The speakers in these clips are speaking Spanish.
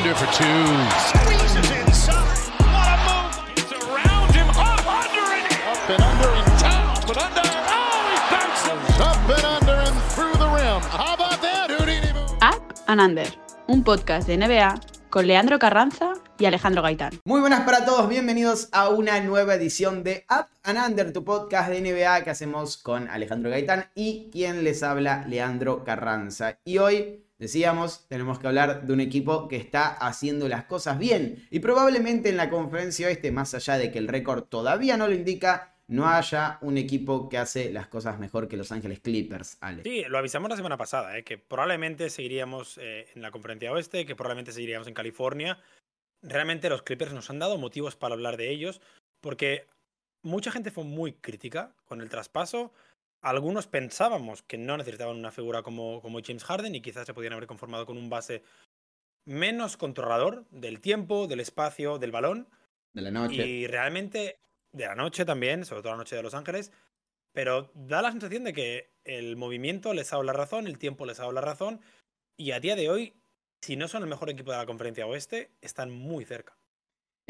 Under for two. Squeezes inside. What a move. It's around him. Up under and up and under and down. But under. Oh, he bounces. Up and under and through the rim. How about that, Houdini? Up and Under, un podcast de NBA con Leandro Carranza y Alejandro Gaitán. Muy buenas para todos, bienvenidos a una nueva edición de Up and Under, tu podcast de NBA que hacemos con Alejandro Gaitán y quien les habla, Leandro Carranza. Y hoy, decíamos, tenemos que hablar de un equipo que está haciendo las cosas bien y probablemente en la conferencia oeste, más allá de que el récord todavía no lo indica, no haya un equipo que hace las cosas mejor que Los Ángeles Clippers, Ale. Sí, lo avisamos la semana pasada, ¿eh? que probablemente seguiríamos eh, en la conferencia oeste, que probablemente seguiríamos en California. Realmente los Clippers nos han dado motivos para hablar de ellos, porque mucha gente fue muy crítica con el traspaso. Algunos pensábamos que no necesitaban una figura como, como James Harden y quizás se podían haber conformado con un base menos controlador del tiempo, del espacio, del balón. De la noche. Y realmente de la noche también, sobre todo la noche de Los Ángeles, pero da la sensación de que el movimiento les ha dado la razón, el tiempo les ha dado la razón, y a día de hoy, si no son el mejor equipo de la conferencia oeste, están muy cerca.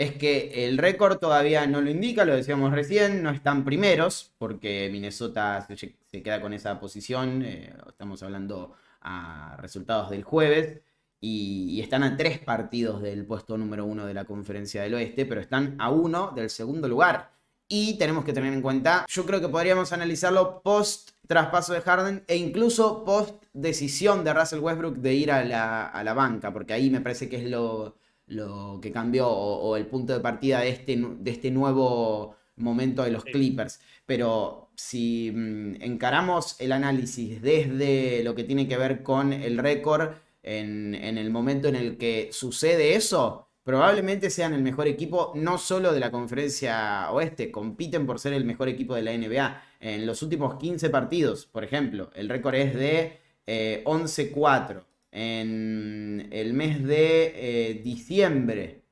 Es que el récord todavía no lo indica, lo decíamos recién, no están primeros, porque Minnesota se, queda con esa posición, eh, estamos hablando a resultados del jueves, y, y, están a tres partidos del puesto número uno de la conferencia del oeste, pero están a uno del segundo lugar. Y tenemos que tener en cuenta, yo creo que podríamos analizarlo post traspaso de Harden e incluso post decisión de Russell Westbrook de ir a la, a la banca, porque ahí me parece que es lo, lo que cambió o, o, el punto de partida de este, de este nuevo momento de los Clippers. Pero si mmm, encaramos el análisis desde lo que tiene que ver con el récord, en, en, el momento en el que sucede eso, probablemente sean el mejor equipo no solo de la conferencia oeste, compiten por ser el mejor equipo de la NBA. En los últimos 15 partidos, por ejemplo, el récord es de eh, 11-4. En el mes de eh, diciembre,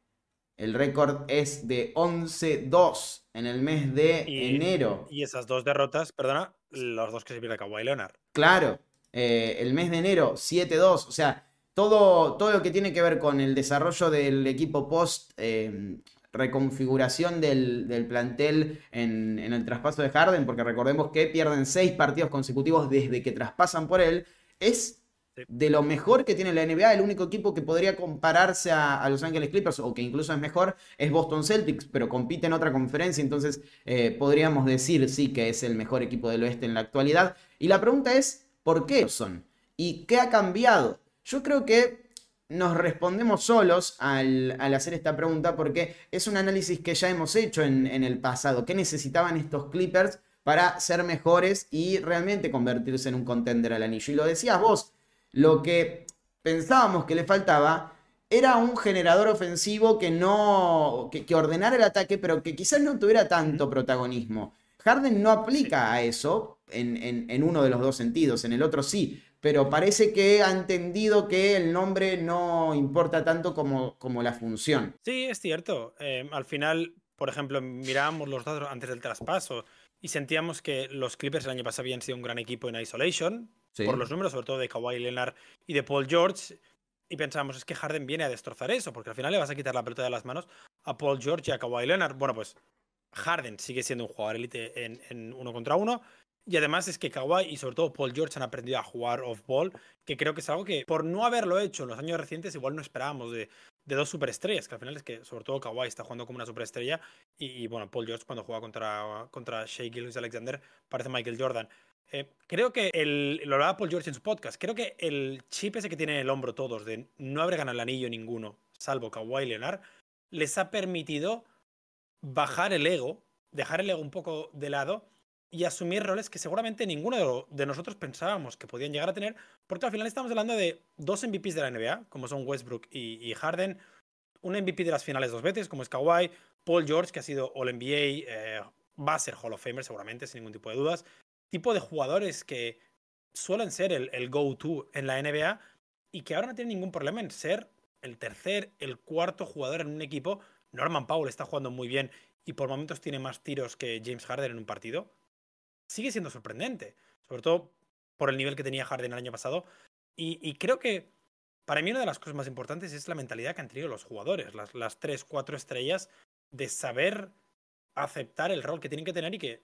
el récord es de 11-2. En el mes de y, enero. Y esas dos derrotas, perdona, los dos que se pierde Kawhi Leonard. Claro, eh, el mes de enero 7-2, o sea, todo, todo lo que tiene que ver con el desarrollo del equipo post eh, reconfiguración del, del plantel en, en, el traspaso de Harden, porque recordemos que pierden seis partidos consecutivos desde que traspasan por él, es de lo mejor que tiene la NBA, el único equipo que podría compararse a, Los Ángeles Clippers, o que incluso es mejor, es Boston Celtics, pero compite en otra conferencia, entonces eh, podríamos decir sí que es el mejor equipo del oeste en la actualidad. Y la pregunta es, ¿Por qué son? ¿Y qué ha cambiado? Yo creo que nos respondemos solos al, al, hacer esta pregunta porque es un análisis que ya hemos hecho en, en, el pasado. ¿Qué necesitaban estos Clippers para ser mejores y realmente convertirse en un contender al anillo? Y lo decías vos, lo que pensábamos que le faltaba era un generador ofensivo que no. que, que ordenara el ataque, pero que quizás no tuviera tanto protagonismo. Harden no aplica a eso, en, en, en, uno de los dos sentidos, en el otro sí, pero parece que ha entendido que el nombre no importa tanto como, como la función. Sí, es cierto. Eh, al final, por ejemplo, mirábamos los datos antes del traspaso y sentíamos que los Clippers el año pasado habían sido un gran equipo en isolation, por los números, sobre todo de Kawhi Leonard y de Paul George. Y pensábamos, es que Harden viene a destrozar eso, porque al final le vas a quitar la pelota de las manos a Paul George y a Kawhi Leonard. Bueno, pues Harden sigue siendo un jugador élite en, en uno contra uno. Y además es que Kawhi y sobre todo Paul George han aprendido a jugar off-ball, que creo que es algo que por no haberlo hecho en los años recientes igual no esperábamos de, dos superestrellas, que al final es que sobre todo Kawhi está jugando como una superestrella y, y bueno, Paul George cuando juega contra, contra Shea Gillis Alexander parece Michael Jordan. Eh, creo que el, lo hablaba Paul George en su podcast, creo que el chip ese que tiene en el hombro todos de no haber ganado el anillo ninguno, salvo Kawhi Leonard, les ha permitido bajar el ego, dejar el ego un poco de lado y asumir roles que seguramente ninguno de, nosotros pensábamos que podían llegar a tener, porque al final estamos hablando de dos MVPs de la NBA, como son Westbrook y, Harden, un MVP de las finales dos veces, como es Kawhi, Paul George, que ha sido All-NBA, eh, va a ser Hall of Famer seguramente, sin ningún tipo de dudas, tipo de jugadores que suelen ser el, go-to en la NBA y que ahora no tienen ningún problema en ser el tercer, el cuarto jugador en un equipo. Norman Powell está jugando muy bien y por momentos tiene más tiros que James Harden en un partido sigue siendo sorprendente, sobre todo por el nivel que tenía Harden el año pasado. Y, y creo que para mí una de las cosas más importantes es la mentalidad que han tenido los jugadores, las, las tres, cuatro estrellas, de saber aceptar el rol que tienen que tener y que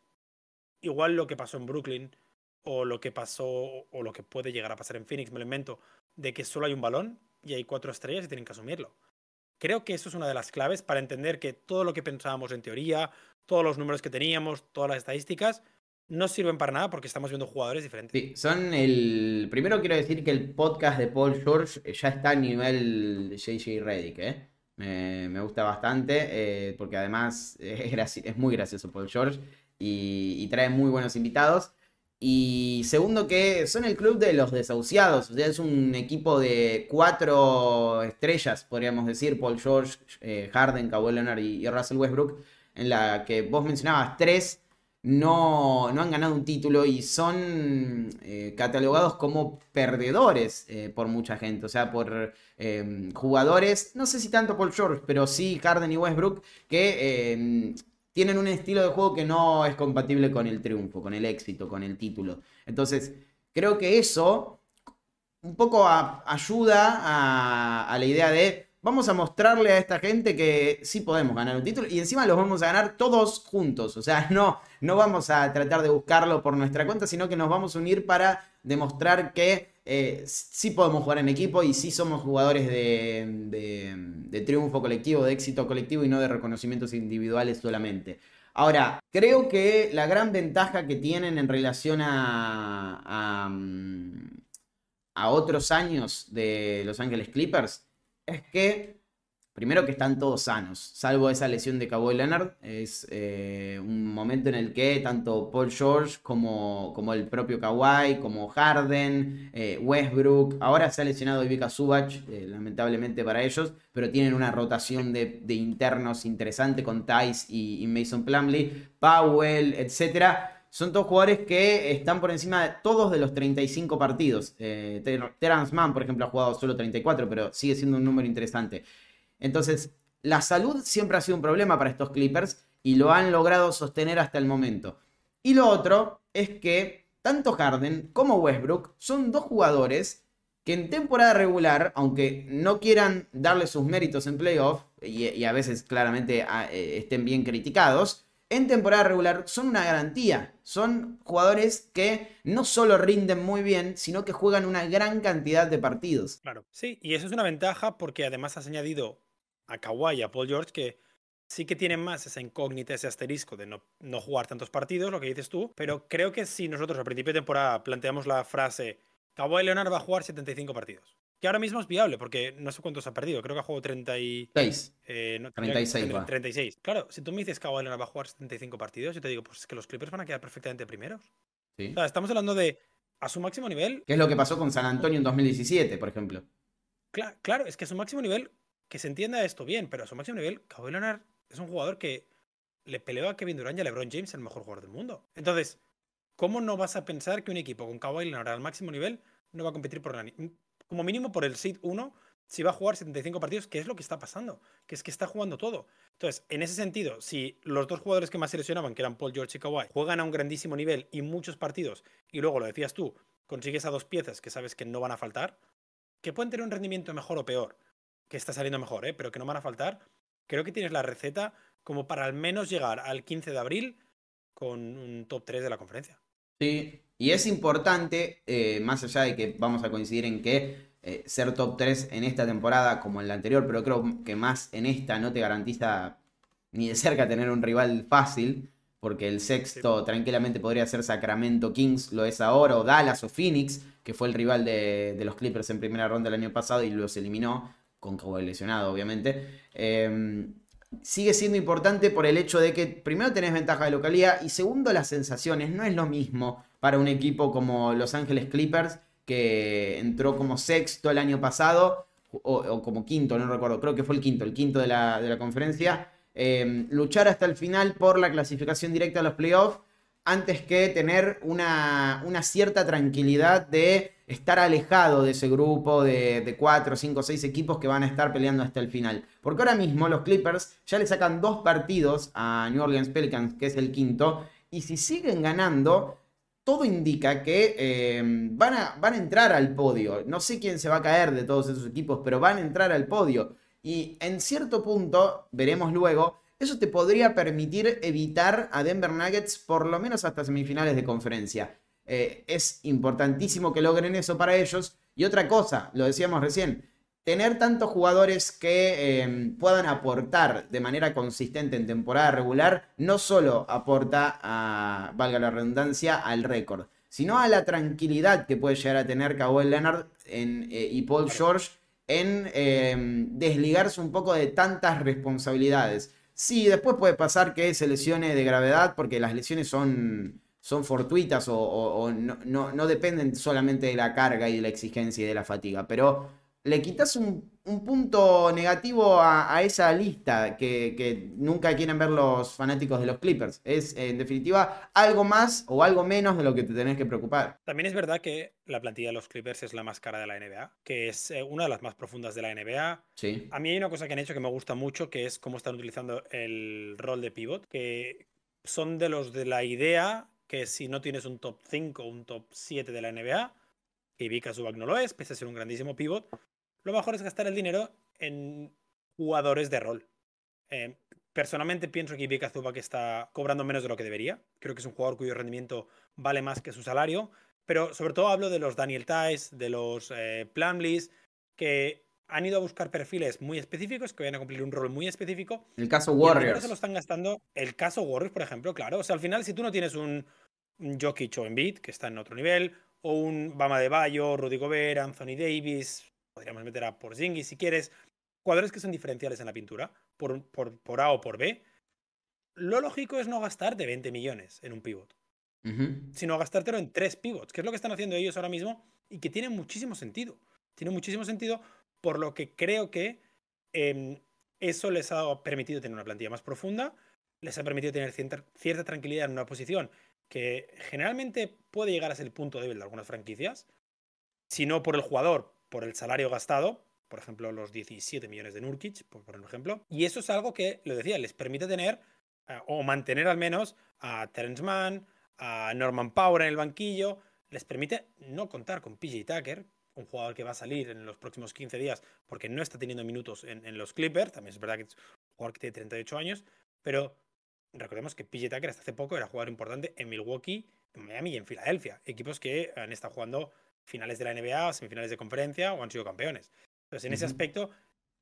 igual lo que pasó en Brooklyn o lo que pasó o lo que puede llegar a pasar en Phoenix, me lo invento, de que solo hay un balón y hay cuatro estrellas y tienen que asumirlo. Creo que eso es una de las claves para entender que todo lo que pensábamos en teoría, todos los números que teníamos, todas las estadísticas, no sirven para nada porque estamos viendo jugadores diferentes. Sí, son el. Primero quiero decir que el podcast de Paul George ya está a nivel JJ Reddick, ¿eh? Me, gusta bastante eh, porque además es, muy gracioso Paul George y, trae muy buenos invitados. Y segundo que son el club de los desahuciados, o sea, es un equipo de cuatro estrellas, podríamos decir, Paul George, eh, Harden, Kawhi Leonard y Russell Westbrook, en la que vos mencionabas tres no, han ganado un título y son eh, catalogados como perdedores eh, por mucha gente, o sea, por jugadores, no sé si tanto Paul George, pero sí Harden y Westbrook, que tienen un estilo de juego que no es compatible con el triunfo, con el éxito, con el título. Entonces, creo que eso un poco ayuda a la idea de vamos a mostrarle a esta gente que sí podemos ganar un título y encima los vamos a ganar todos juntos. O sea, no, no vamos a tratar de buscarlo por nuestra cuenta, sino que nos vamos a unir para demostrar que eh, sí podemos jugar en equipo y sí somos jugadores de, triunfo colectivo, de éxito colectivo y no de reconocimientos individuales solamente. Ahora, creo que la gran ventaja que tienen en relación a, a, a otros años de Los Ángeles Clippers es que, primero que están todos sanos, salvo esa lesión de Kawhi Leonard, es eh, un momento en el que tanto Paul George como, el propio Kawhi, como Harden, eh, Westbrook, ahora se ha lesionado Ivica Subach, eh, lamentablemente para ellos, pero tienen una rotación de, internos interesante con Tice y, Mason Plumley, Powell, etcétera son dos jugadores que están por encima de todos de los 35 partidos. Eh, Terence Mann, por ejemplo, ha jugado solo 34, pero sigue siendo un número interesante. Entonces, la salud siempre ha sido un problema para estos Clippers y lo han logrado sostener hasta el momento. Y lo otro es que tanto Harden como Westbrook son dos jugadores que en temporada regular, aunque no quieran darle sus méritos en playoff, y, a veces claramente ah, eh, estén bien criticados, en temporada regular son una garantía. Son jugadores que no solo rinden muy bien, sino que juegan una gran cantidad de partidos. Claro, sí, y eso es una ventaja porque además has añadido a Kawhi y a Paul George que sí que tienen más esa incógnita, ese asterisco de no, no jugar tantos partidos, lo que dices tú, pero creo que si nosotros a principio de temporada planteamos la frase Kawhi Leonard va a jugar 75 partidos, que ahora mismo es viable, porque no sé cuántos ha perdido, creo que ha jugado 36. Eh, 36, 36. Claro, si tú me dices Kawhi Leonard va a jugar 75 partidos, yo te digo, pues es que los Clippers van a quedar perfectamente primeros. Sí. O sea, estamos hablando de a su máximo nivel. ¿Qué es lo que pasó con San Antonio en 2017, por ejemplo? Claro, claro, es que a su máximo nivel, que se entienda esto bien, pero a su máximo nivel, Kawhi Leonard es un jugador que le peleó a Kevin Durant y a LeBron James el mejor jugador del mundo. Entonces, ¿cómo no vas a pensar que un equipo con Kawhi Leonard al máximo nivel no va a competir por como mínimo por el seed 1 si va a jugar 75 partidos, que es lo que está pasando, que es que está jugando todo. Entonces, en ese sentido, si los dos jugadores que más se lesionaban, que eran Paul George y Kawhi, juegan a un grandísimo nivel y muchos partidos, y luego lo decías tú, consigues a dos piezas que sabes que no van a faltar, que pueden tener un rendimiento mejor o peor, que está saliendo mejor, ¿eh? pero que no van a faltar, creo que tienes la receta como para al menos llegar al 15 de abril con un top 3 de la conferencia. Sí, y es importante, eh, más allá de que vamos a coincidir en que eh, ser top 3 en esta temporada como en la anterior, pero creo que más en esta no te garantiza ni de cerca tener un rival fácil, porque el sexto tranquilamente podría ser Sacramento Kings, lo es ahora, o Dallas o Phoenix, que fue el rival de, los Clippers en primera ronda el año pasado y los eliminó, con Kawhi lesionado obviamente. Em, sigue siendo importante por el hecho de que primero tenés ventaja de localidad y segundo las sensaciones. No es lo mismo para un equipo como Los Ángeles Clippers que entró como sexto el año pasado o, como quinto, no recuerdo, creo que fue el quinto, el quinto de la, conferencia. Em, luchar hasta el final por la clasificación directa a los playoffs antes que tener una, una cierta tranquilidad de estar alejado de ese grupo de, de 4, 5, 6 equipos que van a estar peleando hasta el final. Porque ahora mismo los Clippers ya le sacan dos partidos a New Orleans Pelicans, que es el quinto, y si siguen ganando, todo indica que eh, van, a, van a entrar al podio. No sé quién se va a caer de todos esos equipos, pero van a entrar al podio. Y en cierto punto, veremos luego, eso te podría permitir evitar a Denver Nuggets por lo menos hasta semifinales de conferencia. Eh, es importantísimo que logren eso para ellos. Y otra cosa, lo decíamos recién, tener tantos jugadores que em, puedan aportar de manera consistente en temporada regular no solo aporta a, valga la redundancia, al récord, sino a la tranquilidad que puede llegar a tener Kawhi Leonard eh, y Paul George en em, desligarse un poco de tantas responsabilidades. Sí, después puede pasar que se lesione de gravedad porque las lesiones son, son fortuitas o, no, no dependen solamente de la carga y de la exigencia y de la fatiga, pero le quitas un, punto negativo a, esa lista que, nunca quieren ver los fanáticos de los Clippers. Es, en definitiva, algo más o algo menos de lo que te tenés que preocupar. También es verdad que la plantilla de los Clippers es la más cara de la NBA, que es eh, una de las más profundas de la NBA. Sí. A mí hay una cosa que han hecho que me gusta mucho, que es cómo están utilizando el rol de pivot, que son de los de la idea que si no tienes un top 5 o un top 7 de la NBA, y Vika Zubac no lo es, pese a ser un grandísimo pivot, lo mejor es gastar el dinero en jugadores de rol. Eh, personalmente pienso que Ivica Zubac está cobrando menos de lo que debería. Creo que es un jugador cuyo rendimiento vale más que su salario. Pero sobre todo hablo de los Daniel Tice, de los eh, que han ido a buscar perfiles muy específicos que vayan a cumplir un rol muy específico. El caso Warriors. se lo están gastando. El caso Warriors, por ejemplo, claro. O sea, al final, si tú no tienes un, un Jokic o Embiid, que está en otro nivel, o un Bama de Bayo, Rudy Gobert, Anthony Davis, podríamos meter a Porzingis si quieres, jugadores que son diferenciales en la pintura, por, por, A o por B, lo lógico es no gastarte 20 millones en un pivot, sino gastártelo en tres pivots, que es lo que están haciendo ellos ahora mismo y que tiene muchísimo sentido. Tiene muchísimo sentido por lo que creo que em, eso les ha permitido tener una plantilla más profunda, les ha permitido tener cierta, cierta tranquilidad en una posición que generalmente puede llegar a ser el punto débil de algunas franquicias, si no por el jugador, por el salario gastado, por ejemplo, los 17 millones de Nurkic, por, por ejemplo. Y eso es algo que, lo decía, les permite tener eh, o mantener al menos a Terence Mann, a Norman Power en el banquillo. Les permite no contar con PJ Tucker, un jugador que va a salir en los próximos 15 días porque no está teniendo minutos en, los Clippers. También es verdad que es un jugador que tiene 38 años, pero recordemos que PJ Tucker hasta hace poco era jugador importante en Milwaukee, en Miami y en Filadelfia. Equipos que han estado jugando finales de la NBA, semifinales de conferencia o han sido campeones. Entonces, en ese aspecto,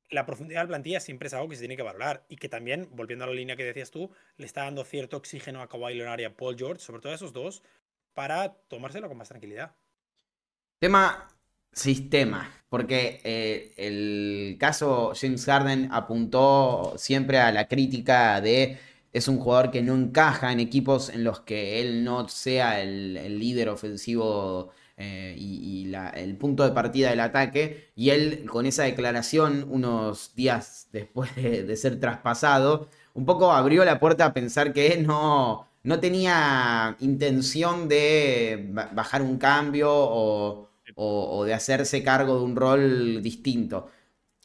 la profundidad de la plantilla siempre es algo que se tiene que valorar y que también, volviendo a la línea que decías tú, le está dando cierto oxígeno a Kawhi Leonard y a Paul George, sobre todo a esos dos, para tomárselo con más tranquilidad. Tema sistema, porque eh, el caso James Harden apuntó siempre a la crítica de es un jugador que no encaja en equipos en los que él no sea el líder ofensivo eh, y, el punto de partida del ataque. Y él, con esa declaración, unos días después de, ser traspasado, un poco abrió la puerta a pensar que no, no tenía intención de bajar un cambio o, o de hacerse cargo de un rol distinto.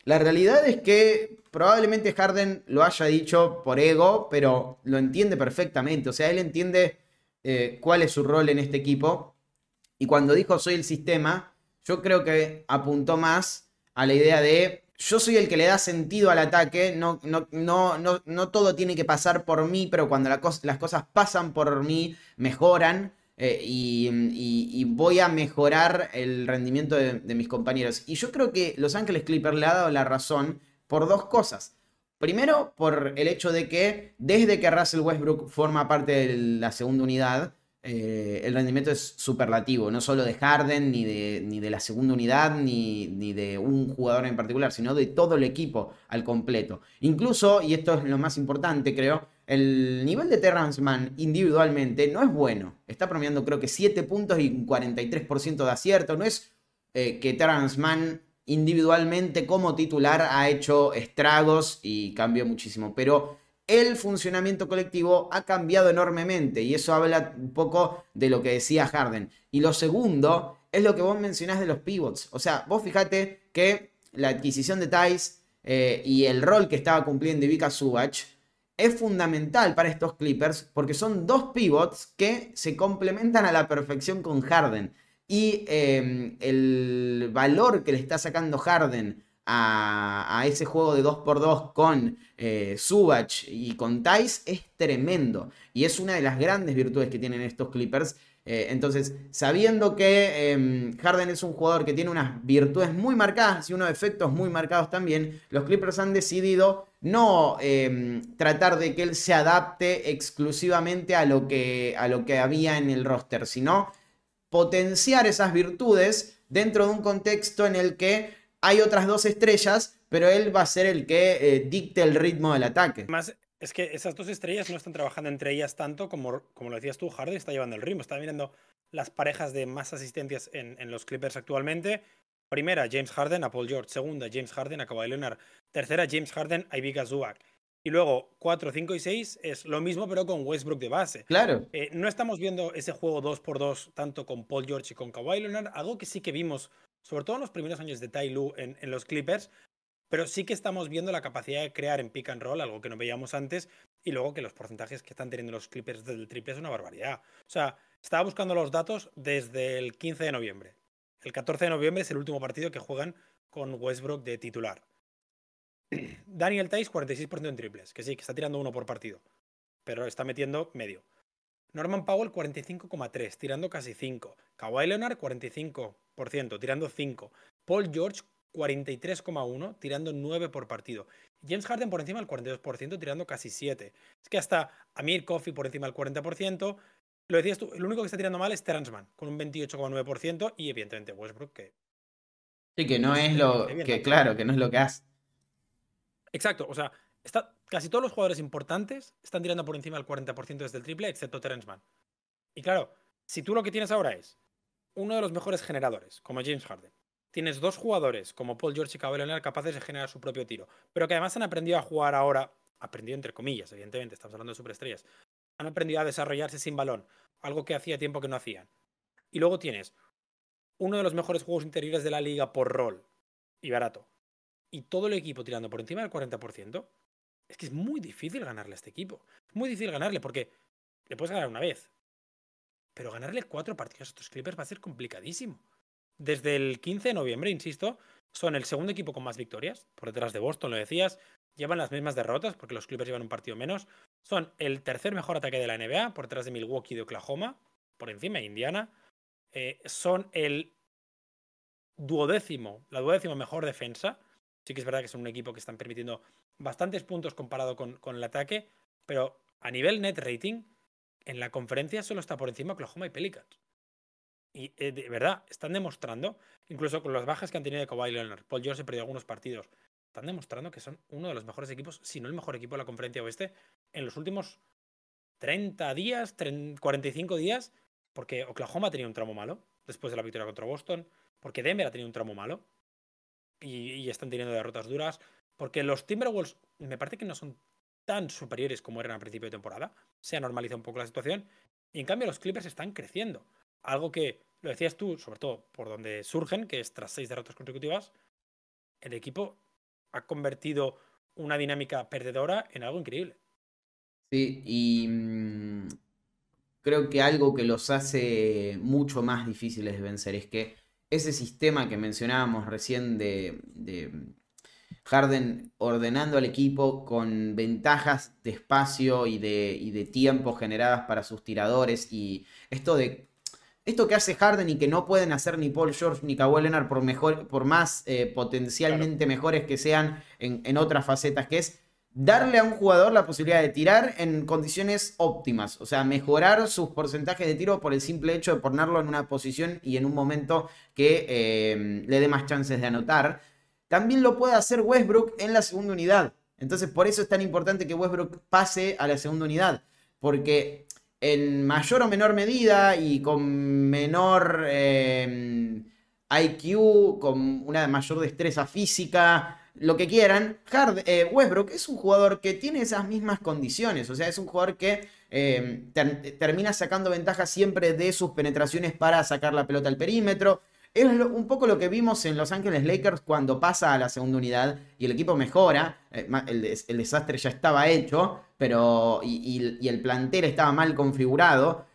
La realidad es que probablemente Harden lo haya dicho por ego, pero lo entiende perfectamente. O sea, él entiende eh, cuál es su rol en este equipo y cuando dijo soy el sistema, yo creo que apuntó más a la idea de yo soy el que le da sentido al ataque, no, no, no, no, no todo tiene que pasar por mí, pero cuando las cosas pasan por mí, mejoran. Eh, y, voy a mejorar el rendimiento de, de, mis compañeros. Y yo creo que Los Ángeles Clippers le ha dado la razón por dos cosas. Primero, por el hecho de que desde que Russell Westbrook forma parte de la segunda unidad, eh, el rendimiento es superlativo, no solo de Harden, ni de, ni de la segunda unidad, ni, ni, de un jugador en particular, sino de todo el equipo al completo. Incluso, y esto es lo más importante, creo, el nivel de Terrence individualmente no es bueno. Está promediando creo que 7 puntos y un 43% de acierto. No es eh, que Terrence individualmente como titular ha hecho estragos y cambió muchísimo, pero el funcionamiento colectivo ha cambiado enormemente y eso habla un poco de lo que decía Harden. Y lo segundo es lo que vos mencionás de los pivots. O sea, vos fijate que la adquisición de Thais eh, y el rol que estaba cumpliendo Ivica Subach es fundamental para estos Clippers porque son dos pivots que se complementan a la perfección con Harden. Y em, el valor que le está sacando Harden a, ese juego de 2x2 con eh, Subach y con Tice es tremendo. Y es una de las grandes virtudes que tienen estos Clippers. Eh, entonces, sabiendo que em, Harden es un jugador que tiene unas virtudes muy marcadas y unos efectos muy marcados también, los Clippers han decidido no em, tratar de que él se adapte exclusivamente a lo, que, a lo que había en el roster, sino potenciar esas virtudes dentro de un contexto en el que hay otras dos estrellas, pero él va a ser el que eh, dicte el ritmo del ataque. Más es que esas dos estrellas no están trabajando entre ellas tanto como, como lo decías tú, Harden está llevando el ritmo. Está mirando las parejas de más asistencias en, los Clippers actualmente. Primera, James Harden a Paul George. Segunda, James Harden a Kawhi Leonard. Tercera, James Harden a Ivica Zubac. Y luego 4, 5 y 6 es lo mismo, pero con Westbrook de base. Claro. Eh, no estamos viendo ese juego 2x2 tanto con Paul George y con Kawhi Leonard, algo que sí que vimos sobre todo en los primeros años de Tai Lu en, los Clippers, pero sí que estamos viendo la capacidad de crear en pick and roll, algo que no veíamos antes, y luego que los porcentajes que están teniendo los Clippers del triple es una barbaridad. O sea, estaba buscando los datos desde el 15 de noviembre. El 14 de noviembre es el último partido que juegan con Westbrook de titular. Daniel Tice, 46% en triples, que sí, que está tirando uno por partido, pero está metiendo medio. Norman Powell 45,3, tirando casi 5. Kawhi Leonard 45%, tirando 5. Paul George 43,1, tirando 9 por partido. James Harden por encima del 42%, tirando casi 7. Es que hasta Amir Coffey por encima del 40%. Lo decías tú, el único que está tirando mal es Terrence Mann, con un 28,9% y evidentemente Westbrook que... Sí, que no es lo que, claro, que no es lo que hace. Exacto, o sea, casi todos los jugadores importantes están tirando por encima del 40% desde el triple, excepto Terence Mann. Y claro, si tú lo que tienes ahora es uno de los mejores generadores, como James Harden, tienes dos jugadores como Paul George y Kawhi Leonard capaces de generar su propio tiro, pero que además han aprendido a jugar ahora, aprendido entre comillas, evidentemente, estamos hablando de superestrellas, han aprendido a desarrollarse sin balón, algo que hacía tiempo que no hacían. Y luego tienes uno de los mejores juegos interiores de la liga por rol y barato, y todo el equipo tirando por encima del 40%, es que es muy difícil ganarle a este equipo. Muy difícil ganarle porque le puedes ganar una vez. Pero ganarle cuatro partidos a estos Clippers va a ser complicadísimo. Desde el 15 de noviembre, insisto, son el segundo equipo con más victorias, por detrás de Boston, lo decías. Llevan las mismas derrotas porque los Clippers llevan un partido menos. Son el tercer mejor ataque de la NBA, por detrás de Milwaukee y de Oklahoma, por encima de Indiana. Eh, son el duodécimo, la duodécima mejor defensa. Sí que es verdad que son un equipo que están permitiendo bastantes puntos comparado con, el ataque, pero a nivel net rating, en la conferencia solo está por encima Oklahoma y Pelicans. Y eh, de verdad, están demostrando, incluso con las bajas que han tenido de Kawhi Leonard, Paul George se perdió algunos partidos, están demostrando que son uno de los mejores equipos, si no el mejor equipo de la conferencia oeste, en los últimos 30 días, 45 días, porque Oklahoma tenía un tramo malo después de la victoria contra Boston, porque Denver ha tenido un tramo malo, y, están teniendo derrotas duras. Porque los Timberwolves me parece que no son tan superiores como eran al principio de temporada. Se ha normalizado un poco la situación. Y en cambio los Clippers están creciendo. Algo que lo decías tú, sobre todo por donde surgen, que es tras seis derrotas consecutivas, el equipo ha convertido una dinámica perdedora en algo increíble. Sí, y mm, creo que algo que los hace mucho más difíciles de vencer es que ese sistema que mencionábamos recién de, Harden ordenando al equipo con ventajas de espacio y de, de, tiempo generadas para sus tiradores y esto de esto que hace Harden y que no pueden hacer ni Paul George ni Kawhi Leonard por, mejor, por más eh, potencialmente mejores que sean en, en otras facetas, que es darle a un jugador la posibilidad de tirar en condiciones óptimas, o sea, mejorar sus porcentajes de tiro por el simple hecho de ponerlo en una posición y en un momento que eh, le dé más chances de anotar. También lo puede hacer Westbrook en la segunda unidad. Entonces, por eso es tan importante que Westbrook pase a la segunda unidad, porque en mayor o menor medida y con menor eh, IQ, con una mayor destreza física, lo que quieran, Hard, eh, Westbrook es un jugador que tiene esas mismas condiciones, o sea, es un jugador que eh, termina sacando ventaja siempre de sus penetraciones para sacar la pelota al perímetro, Es un poco lo que vimos en Los Ángeles Lakers cuando pasa a la segunda unidad y el equipo mejora. Eh, el, desastre ya estaba hecho, pero. Y, el plantel estaba mal configurado,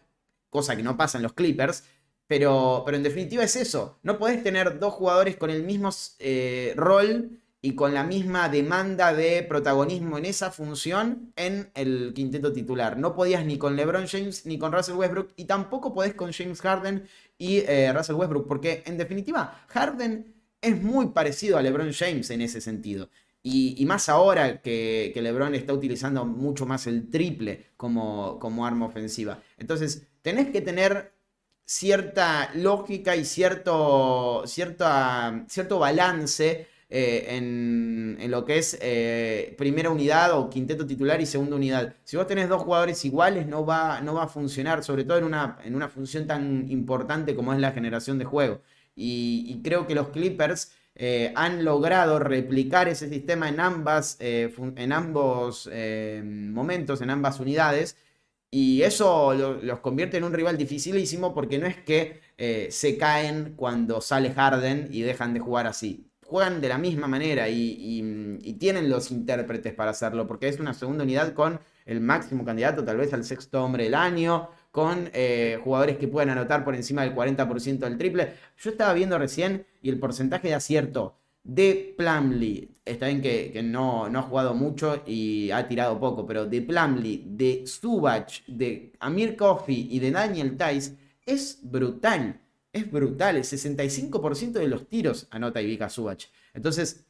cosa que no pasa en los Clippers. Pero, pero en definitiva es eso. No podés tener dos jugadores con el mismo eh, rol y con la misma demanda de protagonismo en esa función en el quinteto titular. No podías ni con LeBron James ni con Russell Westbrook y tampoco podés con James Harden y eh, Russell Westbrook, porque en definitiva Harden es muy parecido a LeBron James en ese sentido. Y, más ahora que, que, LeBron está utilizando mucho más el triple como, como arma ofensiva. Entonces, tenés que tener cierta lógica y cierto, cierto balance eh, en, lo que es eh, primera unidad o quinteto titular y segunda unidad. Si vos tenés dos jugadores iguales, no va, no va a funcionar, sobre todo en una, en una función tan importante como es la generación de juego. Y, creo que los Clippers eh, han logrado replicar ese sistema en, ambas, en ambos momentos, en ambas unidades. Y eso los convierte en un rival dificilísimo porque no es que se caen cuando sale Harden y dejan de jugar así juegan de la misma manera y, tienen los intérpretes para hacerlo, porque es una segunda unidad con el máximo candidato, tal vez al sexto hombre del año, con eh, jugadores que puedan anotar por encima del 40% del triple. Yo estaba viendo recién y el porcentaje de acierto de Plumlee, está bien que, no, ha jugado mucho y ha tirado poco, pero de Plumlee, de Subach, de Amir Kofi y de Daniel Tice es brutal es brutal. El 65% de los tiros anota Ivica Subach. Entonces,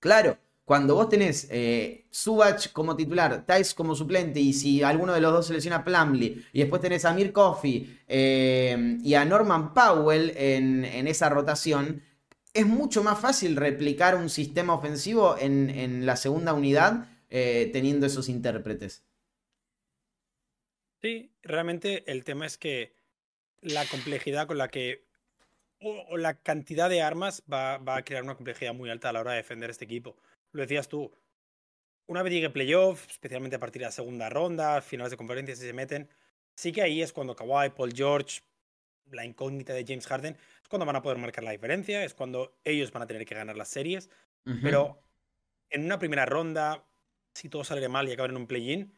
claro, cuando vos tenés eh, Subach como titular, Tice como suplente, y si alguno de los dos selecciona Plumlee, y después tenés a Mir Coffey eh, y a Norman Powell en, esa rotación, es mucho más fácil replicar un sistema ofensivo en, la segunda unidad eh, teniendo esos intérpretes. Sí, realmente el tema es que la complejidad con la que. O, la cantidad de armas va, a crear una complejidad muy alta a la hora de defender este equipo. Lo decías tú. Una vez llegue playoff, especialmente a partir de la segunda ronda, finales de conferencia, si se meten, sí que ahí es cuando Kawhi, Paul George, la incógnita de James Harden, es cuando van a poder marcar la diferencia, es cuando ellos van a tener que ganar las series. Pero en una primera ronda, si todo sale mal y acaban en un play-in,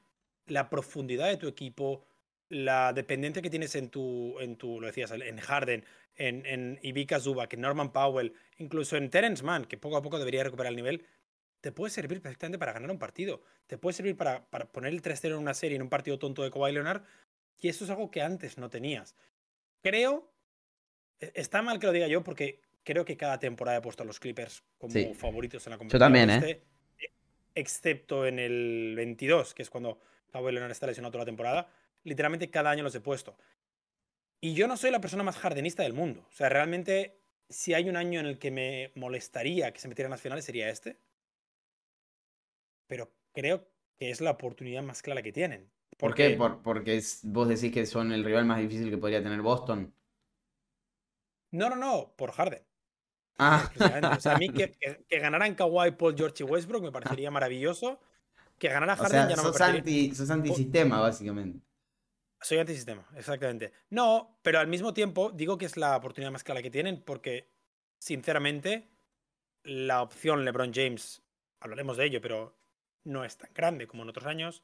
la profundidad de tu equipo, la dependencia que tienes en tu, en tu lo decías, en Harden, en, en Ivica Zubac, en Norman Powell, incluso en Terence Mann, que poco a poco debería recuperar el nivel, te puede servir perfectamente para ganar un partido. Te puede servir para, para poner el 3-0 en una serie, en un partido tonto de Kawhi Leonard, y eso es algo que antes no tenías. Creo, e, está mal que lo diga yo, porque creo que cada temporada he puesto a los Clippers como favoritos en la competición. Yo también, ¿eh? Excepto en el 22, que es cuando Kawhi Leonard está lesionado toda la temporada literalmente cada año los he puesto. Y yo no soy la persona más jardenista del mundo. O sea, realmente, si hay un año en el que me molestaría que se metieran las finales, sería este. Pero creo que es la oportunidad más clara que tienen. ¿Por qué? porque vos decís que son el rival más difícil que podría tener Boston. No, no, no, por Harden. Ah. O sea, a mí que, que, ganaran Kawhi, Paul George y Westbrook me parecería maravilloso. Que ganara Harden ya no sos me Anti, sos antisistema, básicamente. Soy antisistema, exactamente. No, pero al mismo tiempo digo que es la oportunidad más clara que tienen porque, sinceramente, la opción LeBron James, hablaremos de ello, pero no es tan grande como en otros años.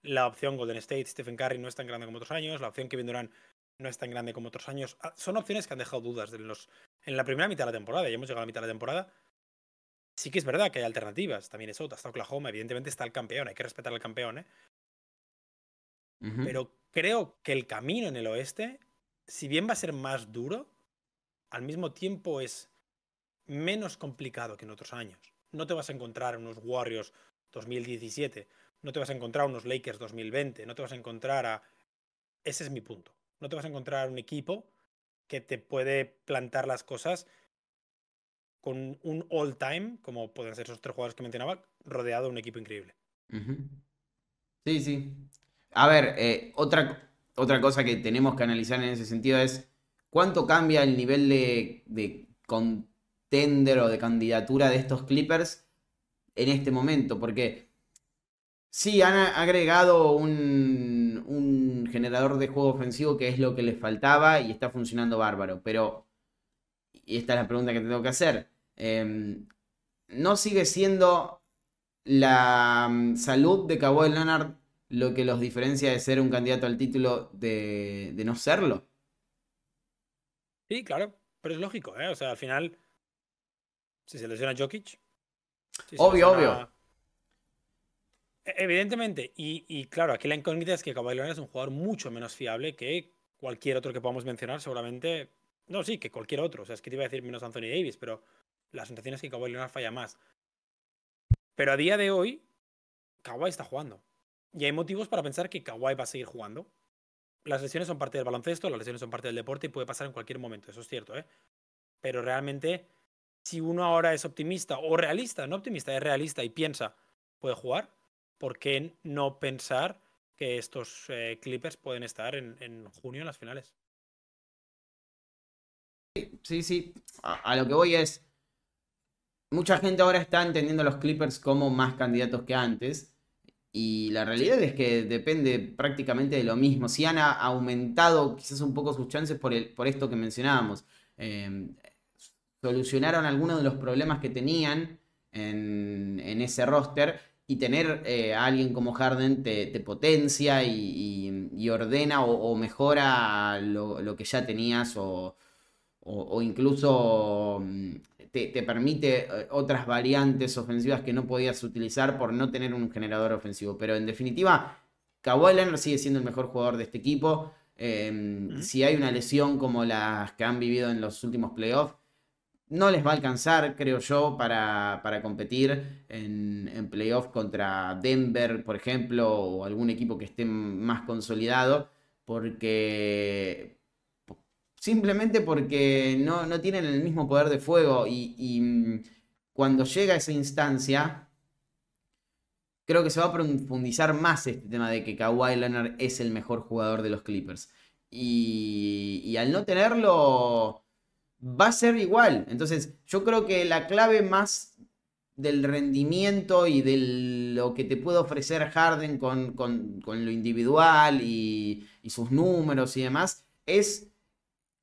La opción Golden State, Stephen Curry no es tan grande como otros años. La opción Kevin Durant no es tan grande como otros años. Ah, son opciones que han dejado dudas de los, en la primera mitad de la temporada. Ya hemos llegado a la mitad de la temporada. Sí que es verdad que hay alternativas. También es otra. Está Oklahoma, evidentemente está el campeón. Hay que respetar al campeón, ¿eh? Pero creo que el camino en el oeste, si bien va a ser más duro, al mismo tiempo es menos complicado que en otros años. No te vas a encontrar unos Warriors 2017, no te vas a encontrar unos Lakers 2020, no te vas a encontrar a... Ese es mi punto. No te vas a encontrar un equipo que te puede plantar las cosas con un all-time, como pueden ser esos tres jugadores que mencionaba, rodeado de un equipo increíble. Sí, sí. A ver, eh, otra, otra cosa que tenemos que analizar en ese sentido es cuánto cambia el nivel de, de contender o de candidatura de estos Clippers en este momento, porque sí, han agregado un, generador de juego ofensivo que es lo que les faltaba y está funcionando bárbaro, pero y esta es la pregunta que te tengo que hacer, em, ¿no sigue siendo la mm, salud de Kawhi Leonard lo que los diferencia de ser un candidato al título de, no serlo? Sí, claro, pero es lógico, ¿eh? O sea, al final, si se lesiona Jokic. obvio, obvio. E, evidentemente, y, claro, aquí la incógnita es que Kawhi es un jugador mucho menos fiable que cualquier otro que podamos mencionar, seguramente. No, sí, que cualquier otro. O sea, es que te iba a decir menos Anthony Davis, pero la sensación es que Kawhi Leonard falla más. Pero a día de hoy, Kawhi está jugando. Y hay motivos para pensar que Kawhi va a seguir jugando. Las lesiones son parte del baloncesto, las lesiones son parte del deporte y puede pasar en cualquier momento, eso es cierto, ¿eh? Pero realmente, si uno ahora es optimista o realista, no optimista, es realista y piensa, puede jugar, ¿por qué no pensar que estos eh, Clippers pueden estar en, junio en las finales? Sí, sí, A, lo que voy es, mucha gente ahora está entendiendo a los Clippers como más candidatos que antes. Y la realidad es que depende prácticamente de lo mismo. Si han aumentado quizás un poco sus chances por, el, por esto que mencionábamos. Em, solucionaron algunos de los problemas que tenían en, ese roster y tener eh, a alguien como Harden te, potencia y, ordena o, mejora lo, que ya tenías o, o incluso te, permite eh, otras variantes ofensivas que no podías utilizar por no tener un generador ofensivo. Pero en definitiva, Kawhi Leonard sigue siendo el mejor jugador de este equipo. Em, si hay una lesión como las que han vivido en los últimos playoffs, no les va a alcanzar, creo yo, para, competir en, en playoffs contra Denver, por ejemplo, o algún equipo que esté más consolidado, porque Simplemente porque no, tienen el mismo poder de fuego y, mm, cuando llega esa instancia, creo que se va a profundizar más este tema de que Kawhi Leonard es el mejor jugador de los Clippers. Y, y, al no tenerlo, va a ser igual. Entonces, yo creo que la clave más del rendimiento y de lo que te puede ofrecer Harden con, lo individual y, y, sus números y demás es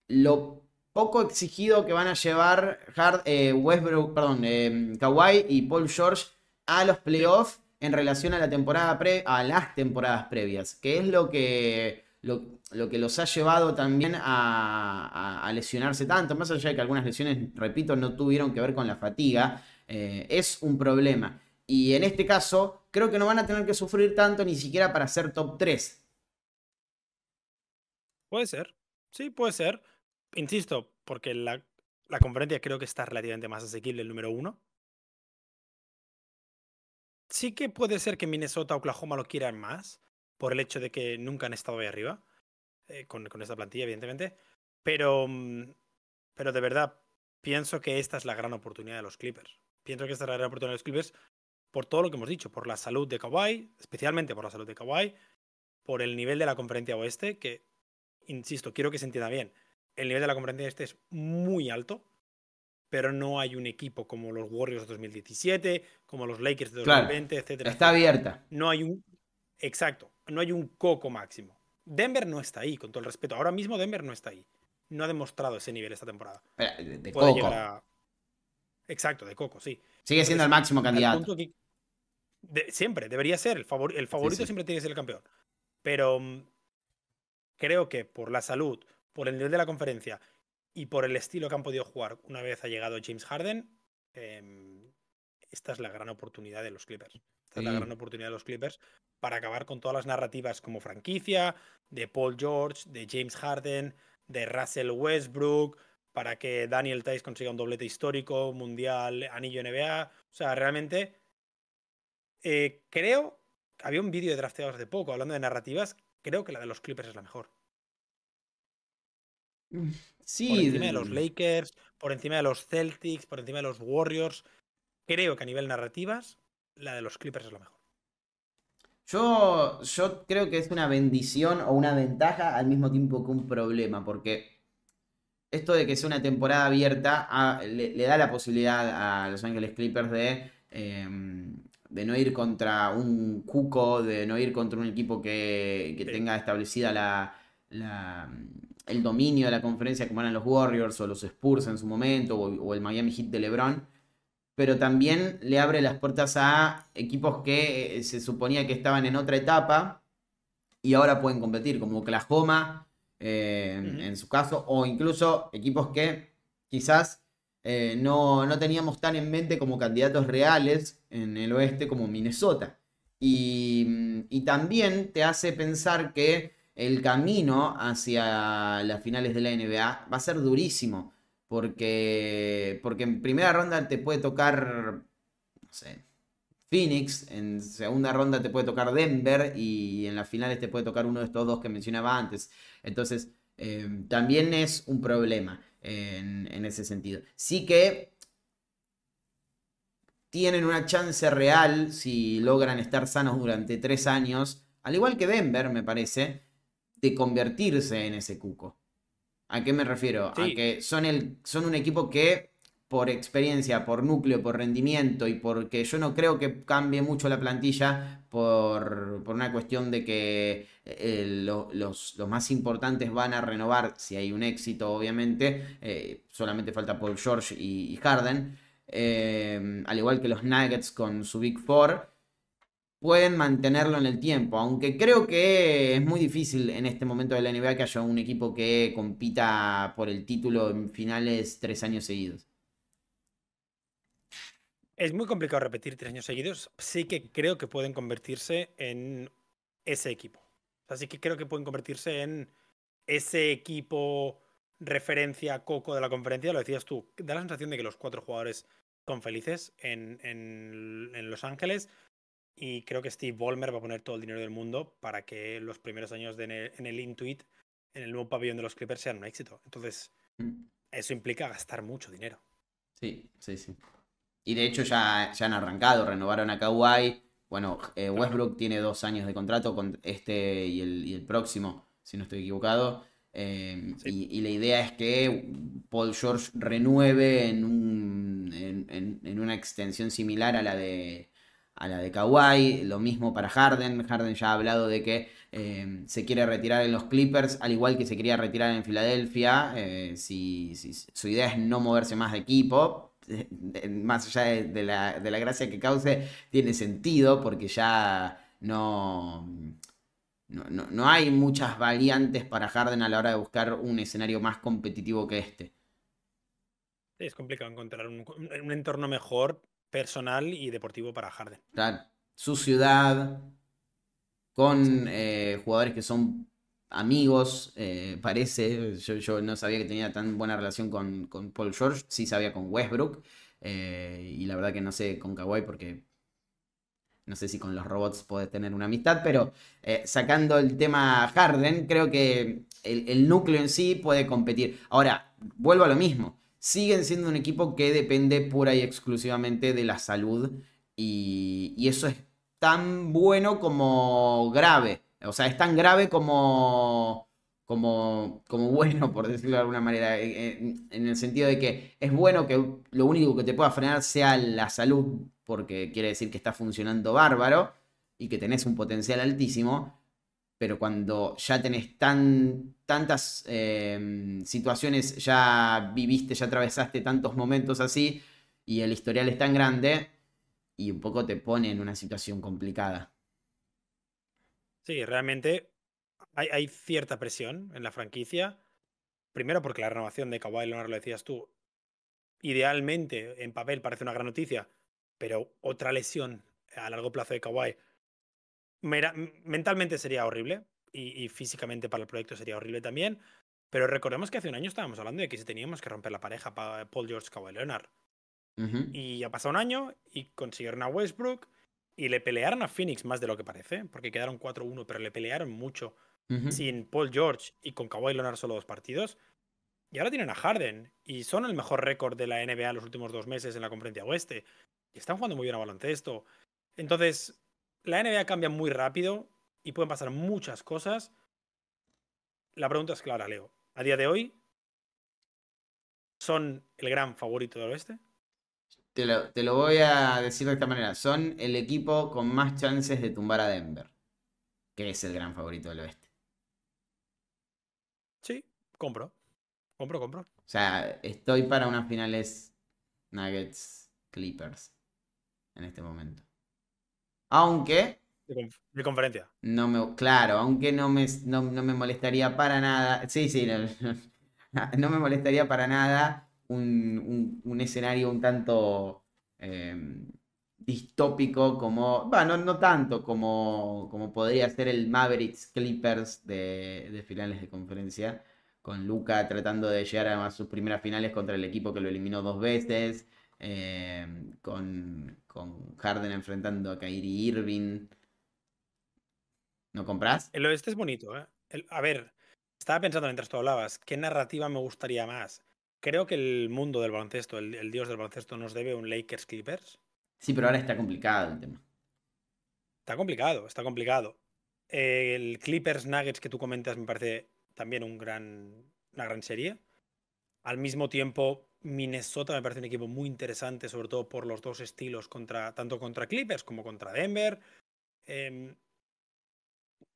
lo poco exigido que van a llevar Hard, eh, Westbrook, perdón, eh, Kawhi y Paul George a los playoffs en relación a la temporada pre, a las temporadas previas, que es lo que lo, que los ha llevado también a, lesionarse tanto, más allá de que algunas lesiones, repito, no tuvieron que ver con la fatiga, eh, es un problema. Y en este caso, creo que no van a tener que sufrir tanto ni siquiera para ser top 3. Puede ser, sí, puede ser insisto, porque la, conferencia creo que está relativamente más asequible el número uno. Sí que puede ser que Minnesota o Oklahoma lo quieran más, por el hecho de que nunca han estado ahí arriba, eh, con, esta plantilla, evidentemente. Pero, mm, pero de verdad, pienso que esta es la gran oportunidad de los Clippers. Pienso que esta es la gran oportunidad de los Clippers por todo lo que hemos dicho, por la salud de Kawhi, especialmente por la salud de Kawhi, por el nivel de la conferencia oeste, que, insisto, quiero que se entienda bien el nivel de la conferencia este es muy alto, pero no hay un equipo como los Warriors de 2017, como los Lakers de 2020, etcétera. Está abierta. No hay un. Exacto, no hay un coco máximo. Denver no está ahí, con todo el respeto. Ahora mismo Denver no está ahí. No ha demostrado ese nivel esta temporada. de, coco. Exacto, de coco, sí. Sigue siendo el máximo candidato. siempre, debería ser. El, el favorito siempre tiene que ser el campeón. Pero mm, creo que por la salud, por el nivel de la conferencia y por el estilo que han podido jugar una vez ha llegado James Harden, em, esta es la gran oportunidad de los Clippers. Esta es la gran oportunidad de los Clippers para acabar con todas las narrativas como franquicia, de Paul George, de James Harden, de Russell Westbrook, para que Daniel Tice consiga un doblete histórico, mundial, anillo NBA. O sea, realmente eh, creo, había un vídeo de drafteados de poco hablando de narrativas, creo que la de los Clippers es la mejor. Sí. Por encima de los Lakers, por encima de los Celtics, por encima de los Warriors. Creo que a nivel narrativas, la de los Clippers es la mejor. Yo, yo creo que es una bendición o una ventaja al mismo tiempo que un problema, porque esto de que sea una temporada abierta ah, le, da la posibilidad a Los Ángeles Clippers de, em, de no ir contra un cuco, de no ir contra un equipo que, tenga establecida la, el dominio de la conferencia como eran los Warriors o los Spurs en su momento o, el Miami Heat de LeBron, pero también le abre las puertas a equipos que eh, se suponía que estaban en otra etapa y ahora pueden competir, como Oklahoma eh, en su caso, o incluso equipos que quizás eh, no, teníamos tan en mente como candidatos reales en el oeste como Minnesota. Y, y también te hace pensar que el camino hacia las finales de la NBA va a ser durísimo. Porque, porque en primera ronda te puede tocar, no sé, Phoenix, en segunda ronda te puede tocar Denver y en las finales te puede tocar uno de estos dos que mencionaba antes. Entonces, eh, también es un problema en ese sentido. Sí que tienen una chance real si logran estar sanos durante tres años, al igual que Denver, me parece, de convertirse en ese cuco. ¿A qué me refiero? A que son, el, son un equipo que por experiencia, por núcleo, por rendimiento y porque yo no creo que cambie mucho la plantilla por, una cuestión de que eh, los, más importantes van a renovar, si hay un éxito obviamente, eh, solamente falta Paul George y, Harden, eh, al igual que los Nuggets con su Big Four pueden mantenerlo en el tiempo, aunque creo que es muy difícil en este momento de la NBA que haya un equipo que compita por el título en finales tres años seguidos. Es muy complicado repetir tres años seguidos. Sí que creo que pueden convertirse en ese equipo. Así que creo que pueden convertirse en ese equipo referencia coco de la conferencia. Lo decías tú. Da la sensación de que los cuatro jugadores son felices en, Los Ángeles. Y creo que Steve Ballmer va a poner todo el dinero del mundo para que los primeros años en, el, Intuit, en el nuevo pabellón de los Clippers, sean un éxito. Entonces, mm. eso implica gastar mucho dinero. Sí, sí, sí. Y de hecho ya, ya han arrancado, renovaron a Kawhi. Bueno, eh, Westbrook tiene dos años de contrato con este y el, próximo, si no estoy equivocado. Eh, y, la idea es que Paul George renueve en, un, en una extensión similar a la de a la de Kawhi, lo mismo para Harden. Harden ya ha hablado de que eh, se quiere retirar en los Clippers, al igual que se quería retirar en Filadelfia. Eh, si, su idea es no moverse más de equipo, más allá de, la, gracia que cause, tiene sentido porque ya no, no, hay muchas variantes para Harden a la hora de buscar un escenario más competitivo que este. es complicado encontrar un entorno mejor personal y deportivo para Harden. Claro. Su ciudad, con eh, jugadores que son amigos, eh, parece. Yo, no sabía que tenía tan buena relación con, Paul George, sí sabía con Westbrook. Eh, y la verdad que no sé con Kawhi porque no sé si con los robots puedes tener una amistad, pero sacando el tema Harden, creo que el, el, núcleo en sí puede competir. Ahora, vuelvo a lo mismo siguen siendo un equipo que depende pura y exclusivamente de la salud. Y, eso es tan bueno como grave. O sea, es tan grave como, como, bueno, por decirlo de alguna manera. En, el sentido de que es bueno que lo único que te pueda frenar sea la salud, porque quiere decir que está funcionando bárbaro y que tenés un potencial altísimo pero cuando ya tenés tan, tantas em, situaciones, ya viviste, ya atravesaste tantos momentos así, y el historial es tan grande, y un poco te pone en una situación complicada. Sí, realmente hay, cierta presión en la franquicia. Primero porque la renovación de Kawhi Leonard, lo decías tú, idealmente en papel parece una gran noticia, pero otra lesión a largo plazo de Kawhi mentalmente sería horrible y, físicamente para el proyecto sería horrible también. Pero recordemos que hace un año estábamos hablando de que si teníamos que romper la pareja para Paul George Kawhi Leonard. Y ha pasado un año y consiguieron a Westbrook y le pelearon a Phoenix más de lo que parece, porque quedaron 4-1, pero le pelearon mucho sin Paul George y con Kawhi Leonard solo dos partidos. Y ahora tienen a Harden y son el mejor récord de la NBA los últimos dos meses en la conferencia oeste. Y están jugando muy bien a baloncesto. Entonces, la NBA cambia muy rápido y pueden pasar muchas cosas. La pregunta es clara, Leo. A día de hoy, ¿son el gran favorito del oeste? Te lo, voy a decir de esta manera. Son el equipo con más chances de tumbar a Denver, que es el gran favorito del oeste. Sí, Compro. Compro, compro. O sea, estoy para unas finales Nuggets Clippers en este momento. Aunque. De, conferencia. No me, claro, aunque no me, no, me molestaría para nada. Sí, sí, no, me molestaría para nada un, un, escenario un tanto em, distópico como. Bueno, no, tanto como, como podría ser el Mavericks Clippers de, de finales de conferencia con Luca tratando de llegar a sus primeras finales contra el equipo que lo eliminó dos veces, eh, con, Harden enfrentando a Kyrie Irving. ¿No compras? El oeste es bonito, ¿eh? a ver, estaba pensando mientras tú hablabas, ¿qué narrativa me gustaría más? Creo que el mundo del baloncesto, el, dios del baloncesto, nos debe un Lakers Clippers. Sí, pero ahora está complicado el tema. Está complicado, está complicado. el Clippers Nuggets que tú comentas me parece también un gran, una gran serie. Al mismo tiempo, Minnesota me parece un equipo muy interesante, sobre todo por los dos estilos, contra, tanto contra Clippers como contra Denver. Em,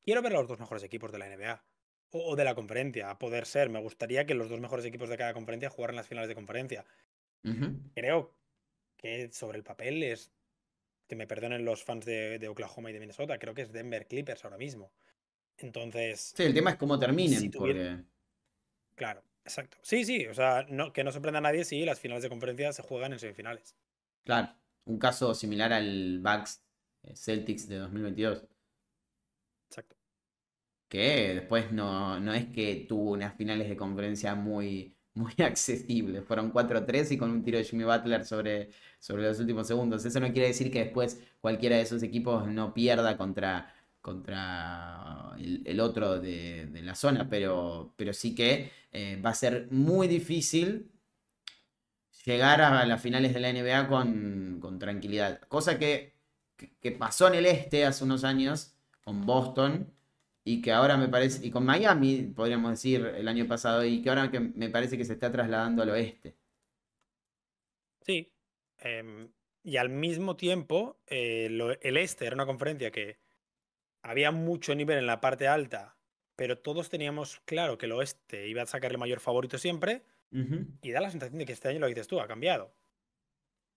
quiero ver a los dos mejores equipos de la NBA o, de la conferencia, a poder ser. Me gustaría que los dos mejores equipos de cada conferencia jugaran las finales de conferencia. Creo que sobre el papel es, que me perdonen los fans de, de Oklahoma y de Minnesota, creo que es Denver Clippers ahora mismo. Entonces. Sí, el tema es cómo terminen. porque... Claro, exacto. Sí, sí, o sea, no, que no sorprenda a nadie si las finales de conferencia se juegan en semifinales. Claro, un caso similar al Bucks eh, Celtics de 2022. Exacto. Que después no, no es que tuvo unas finales de conferencia muy, muy accesibles. Fueron 4-3 y con un tiro de Jimmy Butler sobre, sobre los últimos segundos. Eso no quiere decir que después cualquiera de esos equipos no pierda contra contra el, otro de, la zona, pero, pero sí que eh, va a ser muy difícil llegar a las finales de la NBA con, tranquilidad. Cosa que, que, pasó en el este hace unos años con Boston y que ahora me parece, y con Miami, podríamos decir, el año pasado, y que ahora que me parece que se está trasladando al oeste. Sí. Em, y al mismo tiempo, eh, el este era una conferencia que había mucho nivel en la parte alta, pero todos teníamos claro que el oeste iba a sacar el mayor favorito siempre. Y da la sensación de que este año lo dices tú, ha cambiado.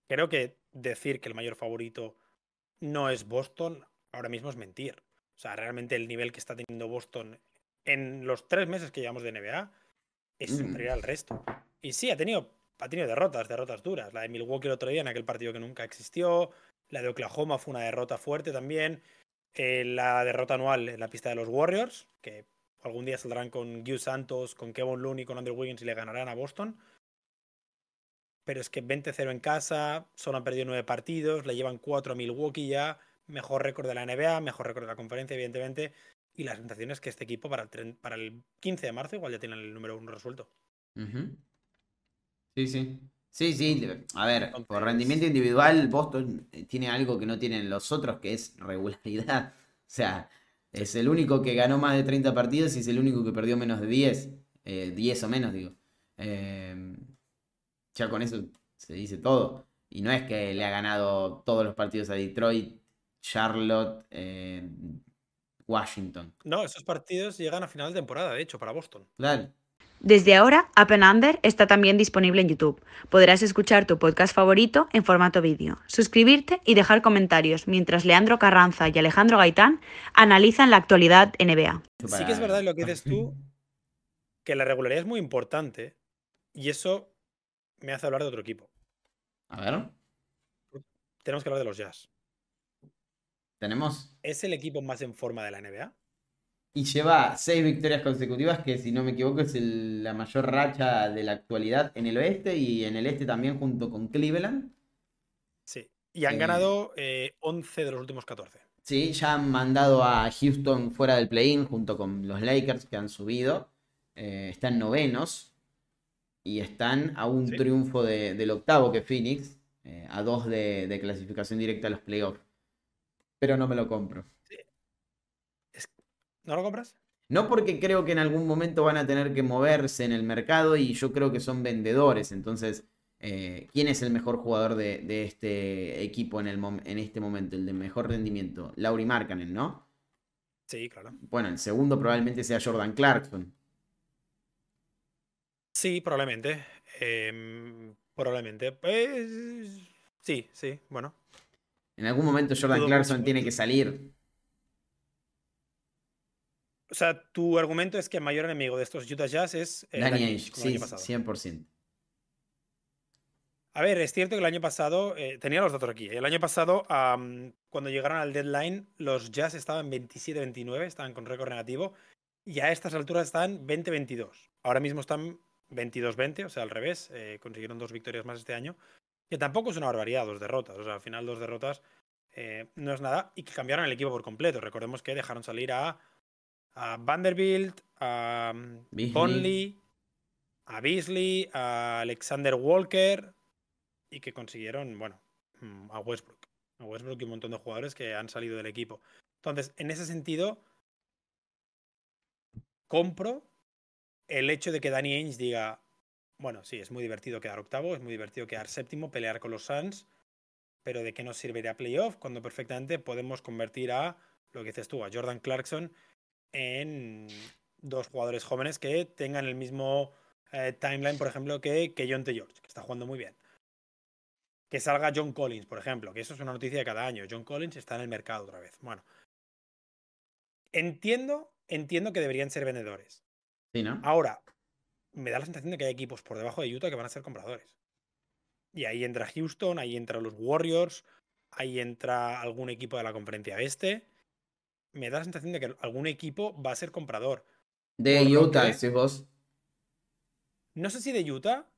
Creo que decir que el mayor favorito no es Boston ahora mismo es mentir. O sea, realmente el nivel que está teniendo Boston en los tres meses que llevamos de NBA es mm. superior al resto. Y sí, ha tenido, ha tenido derrotas, derrotas duras. La de Milwaukee el otro día en aquel partido que nunca existió. La de Oklahoma fue una derrota fuerte también. Eh, la derrota anual en la pista de los Warriors, que algún día saldrán con Gus Santos, con Kevin Looney, con Andrew Wiggins y le ganarán a Boston. Pero es que 20-0 en casa, solo han perdido 9 partidos, le llevan 4 a Milwaukee ya, mejor récord de la NBA, mejor récord de la conferencia, evidentemente. Y la sensación es que este equipo para el, para el 15 de marzo igual ya tiene el número 1 resuelto. Sí, sí. Sí, sí, a ver, por rendimiento individual, Boston eh, tiene algo que no tienen los otros, que es regularidad. O sea, es el único que ganó más de 30 partidos y es el único que perdió menos de 10. 10 eh, o menos, digo. Em, ya con eso se dice todo. Y no es que le ha ganado todos los partidos a Detroit, Charlotte, eh, Washington. No, esos partidos llegan a final de temporada, de hecho, para Boston. Claro. Desde ahora, Up and Under está también disponible en YouTube. Podrás escuchar tu podcast favorito en formato vídeo, suscribirte y dejar comentarios mientras Leandro Carranza y Alejandro Gaitán analizan la actualidad NBA. Sí que es verdad lo que dices tú, que la regularidad es muy importante y eso me hace hablar de otro equipo. A ver. Tenemos que hablar de los Jazz. ¿Tenemos? ¿Es el equipo más en forma de la NBA? Y lleva seis victorias consecutivas, que si no me equivoco es la mayor racha de la actualidad en el oeste y en el este también junto con Cleveland. Sí, y han eh, ganado 11 eh, de los últimos 14. Sí, ya han mandado a Houston fuera del play-in junto con los Lakers que han subido. Eh, están novenos y están a un triunfo del octavo que Phoenix, a dos de, de clasificación directa a los playoffs. Pero no me lo compro. ¿No lo compras? No porque creo que en algún momento van a tener que moverse en el mercado y yo creo que son vendedores. Entonces, eh, ¿quién es el mejor jugador de, este equipo en, el en este momento? El de mejor rendimiento. Lauri Markkanen, ¿no? Sí, claro. Bueno, el segundo probablemente sea Jordan Clarkson. Sí, probablemente. Em, probablemente. Pues, sí, sí, bueno. En algún momento Jordan Clarkson tiene que salir. O sea, tu argumento es que el mayor enemigo de estos Utah Jazz es el Danny Ainge, sí, 100%. A ver, es cierto que el año pasado, eh, tenía los datos aquí, el año pasado, cuando llegaron al deadline, los Jazz estaban 27-29, estaban con récord negativo, y a estas alturas están 20-22. Ahora mismo están 22-20, o sea, al revés, eh, consiguieron dos victorias más este año, que tampoco es una barbaridad, dos derrotas, o sea, al final dos derrotas eh, no es nada, y que cambiaron el equipo por completo. Recordemos que dejaron salir a, a Vanderbilt, a Conley, a Beasley, a Alexander Walker, y que consiguieron, bueno, mm, a Westbrook. A Westbrook y un montón de jugadores que han salido del equipo. Entonces, en ese sentido, compro el hecho de que Danny Ainge diga, bueno, sí, es muy divertido quedar octavo, es muy divertido quedar séptimo, pelear con los Suns, pero ¿de qué nos serviría playoff cuando perfectamente podemos convertir a, lo que dices tú, a Jordan Clarkson en dos jugadores jóvenes que tengan el mismo eh, timeline, por ejemplo, que, que John T. George, que está jugando muy bien que salga John Collins, por ejemplo, que eso es una noticia de cada año. John Collins está en el mercado otra vez. Bueno, entiendo, entiendo que deberían ser vendedores. Sí, ¿no? Ahora, me da la sensación de que hay equipos por debajo de Utah que van a ser compradores. Y ahí entra Houston, ahí entra los Warriors, ahí entra algún equipo de la conferencia este. Me da la sensación de que algún equipo va a ser comprador. De Utah, si vos. No sé si de Utah,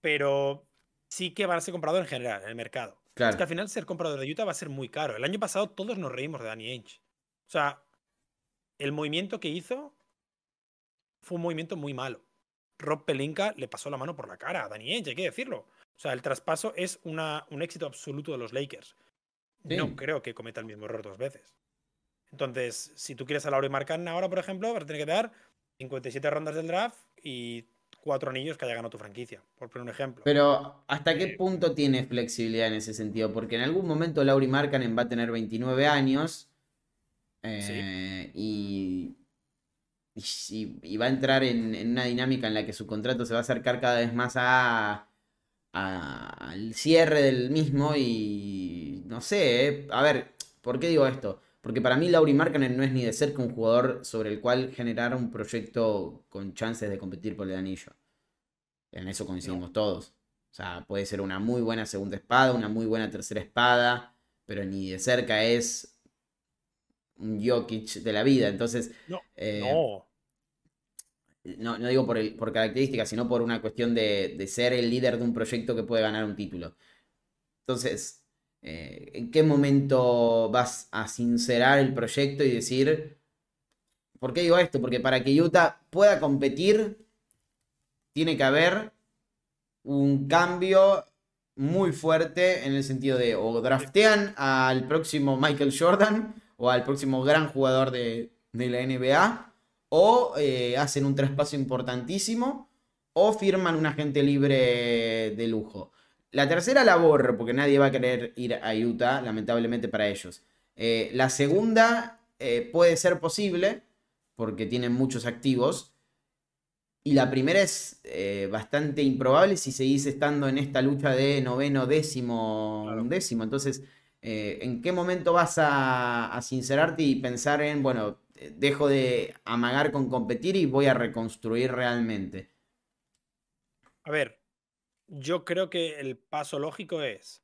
pero sí que van a ser compradores en general, en el mercado. Es que al final ser comprador de Utah va a ser muy caro. El año pasado todos nos reímos de Danny Ainge. O sea, el movimiento que hizo fue un movimiento muy malo. Rob Pelinka le pasó la mano por la cara a Danny Ainge, hay que decirlo. O sea, el traspaso es una, un éxito absoluto de los Lakers. No creo que cometa el mismo error dos veces. Entonces, si tú quieres a Lauri Marcan ahora, por ejemplo, vas a tener que dar 57 rondas del draft y cuatro anillos que haya ganado tu franquicia, por poner un ejemplo. Pero, ¿hasta qué punto tiene flexibilidad en ese sentido? Porque en algún momento Lauri Markkanen va a tener 29 años eh, y, y, va a entrar en, una dinámica en la que su contrato se va a acercar cada vez más a, al cierre del mismo y no sé, eh, a ver, ¿por qué digo esto? Porque para mí Lauri Markkanen no es ni de cerca un jugador sobre el cual generar un proyecto con chances de competir por el anillo. En eso coincidimos todos. O sea, puede ser una muy buena segunda espada, una muy buena tercera espada, pero ni de cerca es un Jokic de la vida. Entonces, no. Eh, no. no. digo por, el, por características, sino por una cuestión de, de ser el líder de un proyecto que puede ganar un título. Entonces, eh, ¿En qué momento vas a sincerar el proyecto y decir, ¿por qué digo esto? Porque para que Utah pueda competir, tiene que haber un cambio muy fuerte en el sentido de o draftean al próximo Michael Jordan o al próximo gran jugador de, la NBA o eh, hacen un traspaso importantísimo o firman un agente libre de lujo. La tercera la borro porque nadie va a querer ir a Utah, lamentablemente para ellos. Eh, la segunda eh, puede ser posible porque tienen muchos activos. Y la primera es eh, bastante improbable si seguís estando en esta lucha de noveno, décimo, décimo. Entonces, ¿en qué momento vas a, a sincerarte y pensar en, bueno, dejo de amagar con competir y voy a reconstruir realmente? A ver, yo creo que el paso lógico es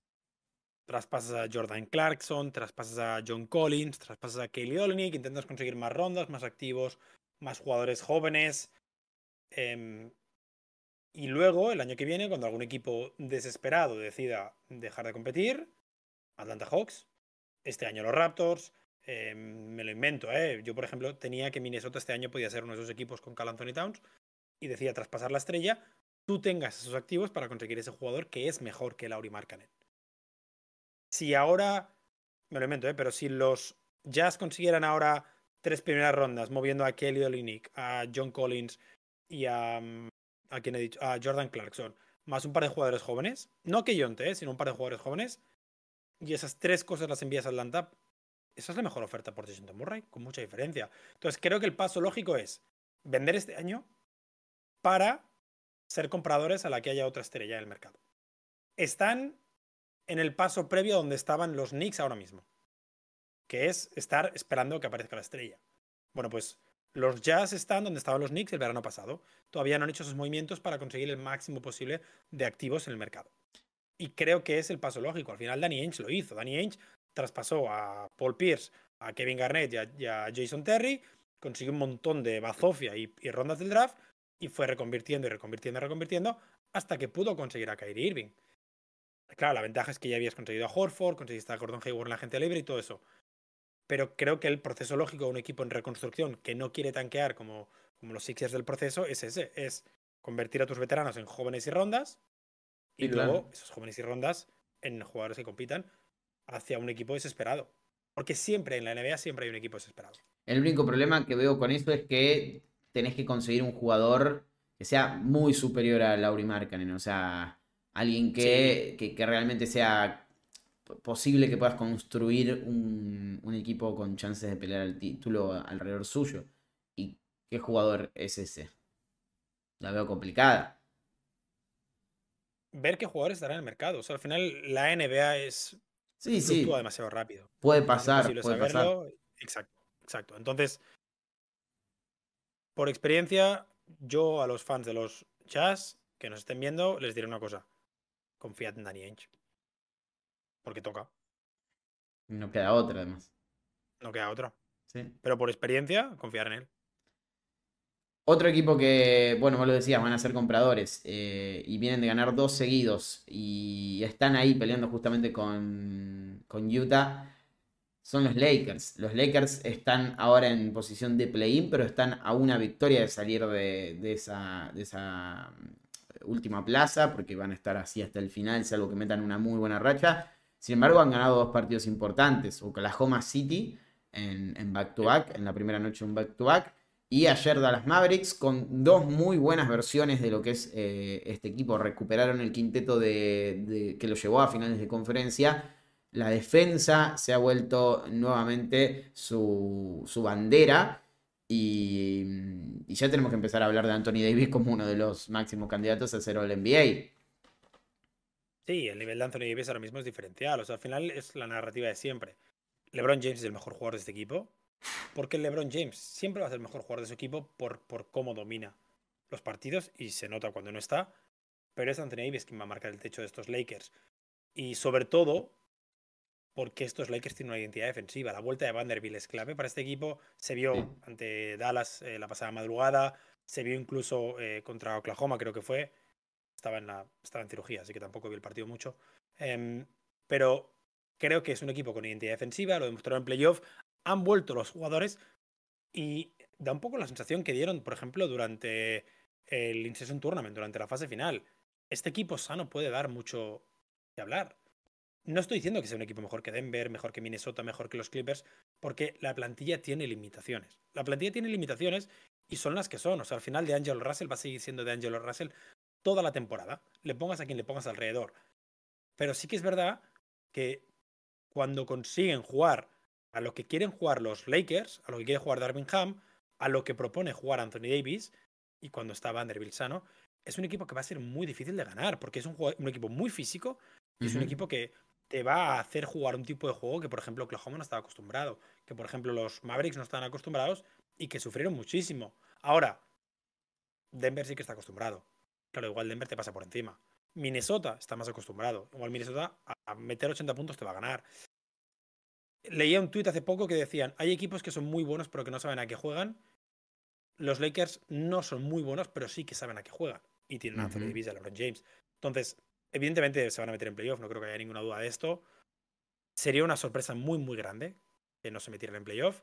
traspasas a Jordan Clarkson, traspasas a John Collins, traspasas a Kelly Olenek, intentas conseguir más rondas, más activos, más jugadores jóvenes. Em, y luego, el año que viene, cuando algún equipo desesperado decida dejar de competir, Atlanta Hawks, este año los Raptors, em, me lo invento, ¿eh? Yo, por ejemplo, tenía que Minnesota este año podía ser uno de esos equipos con Cal Anthony Towns y decía traspasar la estrella, tú tengas esos activos para conseguir ese jugador que es mejor que Lauri Markkanen. Si ahora, me lo invento, ¿eh? pero si los Jazz consiguieran ahora tres primeras rondas moviendo a Kelly Olynyk, a John Collins y a, mm, a quien he dicho, a Jordan Clarkson, más un par de jugadores jóvenes, no que Yonte, ¿eh? sino un par de jugadores jóvenes, y esas tres cosas las envías a Atlanta, esa es la mejor oferta por Jason Murray, con mucha diferencia. Entonces creo que el paso lógico es vender este año para ser compradores a la que haya otra estrella en el mercado. Están en el paso previo donde estaban los Knicks ahora mismo, que es estar esperando que aparezca la estrella. Bueno, pues los Jazz están donde estaban los Knicks el verano pasado. Todavía no han hecho esos movimientos para conseguir el máximo posible de activos en el mercado. Y creo que es el paso lógico. Al final Danny Ainge lo hizo. Danny Ainge traspasó a Paul Pierce, a Kevin Garnett y a, Jason Terry, consiguió un montón de bazofia y, y, rondas del draft y fue reconvirtiendo y reconvirtiendo y reconvirtiendo hasta que pudo conseguir a Kyrie Irving. Claro, la ventaja es que ya habías conseguido a Horford, conseguiste a Gordon Hayward en la gente libre y todo eso pero creo que el proceso lógico de un equipo en reconstrucción que no quiere tanquear como, como los Sixers del proceso es ese, es convertir a tus veteranos en jóvenes y rondas y, luego esos jóvenes y rondas en jugadores que compitan hacia un equipo desesperado. Porque siempre en la NBA siempre hay un equipo desesperado. El único problema que veo con esto es que tenés que conseguir un jugador que sea muy superior a Lauri Markkanen, o sea, alguien que, que realmente sea posible que puedas construir un, equipo con chances de pelear el título alrededor suyo. ¿Y qué jugador es ese? La veo complicada. Ver qué jugadores estarán en el mercado. O sea, al final la NBA es. Sí, sí. demasiado rápido. Puede pasar. Puede pasar. Exacto, exacto. Entonces, por experiencia, yo a los fans de los Jazz que nos estén viendo les diré una cosa. Confiad en Danny Ainge. Porque toca. No queda otra, además. No queda otra. Sí. Pero por experiencia, confiar en él. Otro equipo que, bueno, vos lo decías, van a ser compradores eh, y vienen de ganar dos seguidos y están ahí peleando justamente con, con Utah, son los Lakers. Los Lakers están ahora en posición de play-in, pero están a una victoria de salir de, de, esa, de mm, última plaza, porque van a estar así hasta el final, salvo que metan una muy buena racha. Sin embargo, han ganado dos partidos importantes. Oklahoma City en back-to-back, en, la primera noche un back-to-back. y ayer Dallas Mavericks con dos muy buenas versiones de lo que es eh, este equipo. Recuperaron el quinteto de, que lo llevó a finales de conferencia. La defensa se ha vuelto nuevamente su, bandera. Y, y, ya tenemos que empezar a hablar de Anthony Davis como uno de los máximos candidatos a ser All NBA. Sí, el nivel de Anthony Davis ahora mismo es diferencial. O sea, al final es la narrativa de siempre. LeBron James es el mejor jugador de este equipo. Porque LeBron James siempre va a ser el mejor jugador de su equipo por, por cómo domina los partidos y se nota cuando no está. Pero es Anthony Davis quien va a marcar el techo de estos Lakers. Y sobre todo porque estos Lakers tienen una identidad defensiva. La vuelta de Vanderbilt es clave para este equipo. Se vio ante Dallas eh, la pasada madrugada. Se vio incluso eh, contra Oklahoma, creo que fue estaba en, la, estaba en cirugía, así que tampoco vi el partido mucho. Em, pero creo que es un equipo con identidad defensiva, lo demostraron en playoff. Han vuelto los jugadores y da un poco la sensación que dieron, por ejemplo, durante el In-Season Tournament, durante la fase final. Este equipo sano puede dar mucho de hablar. No estoy diciendo que sea un equipo mejor que Denver, mejor que Minnesota, mejor que los Clippers, porque la plantilla tiene limitaciones. La plantilla tiene limitaciones y son las que son. O sea, al final de Angelo Russell va a seguir siendo de Angelo Russell toda la temporada, le pongas a quien le pongas alrededor. Pero sí que es verdad que cuando consiguen jugar a lo que quieren jugar los Lakers, a lo que quiere jugar Darwin Ham, a lo que propone jugar Anthony Davis, y cuando está Vanderbilt sano, es un equipo que va a ser muy difícil de ganar, porque es un, equipo muy físico y es un equipo que te va a hacer jugar un tipo de juego que, por ejemplo, Oklahoma no estaba acostumbrado, que, por ejemplo, los Mavericks no están acostumbrados y que sufrieron muchísimo. Ahora, Denver sí que está acostumbrado. Claro, igual Denver te pasa por encima. Minnesota está más acostumbrado. Igual Minnesota a meter 80 puntos te va a ganar. Leía un tuit hace poco que decían, hay equipos que son muy buenos pero que no saben a qué juegan. Los Lakers no son muy buenos, pero sí que saben a qué juegan. Y tienen a Anthony Davis y a LeBron James. Entonces, evidentemente se van a meter en playoff, no creo que haya ninguna duda de esto. Sería una sorpresa muy, muy grande que no se metieran en playoff.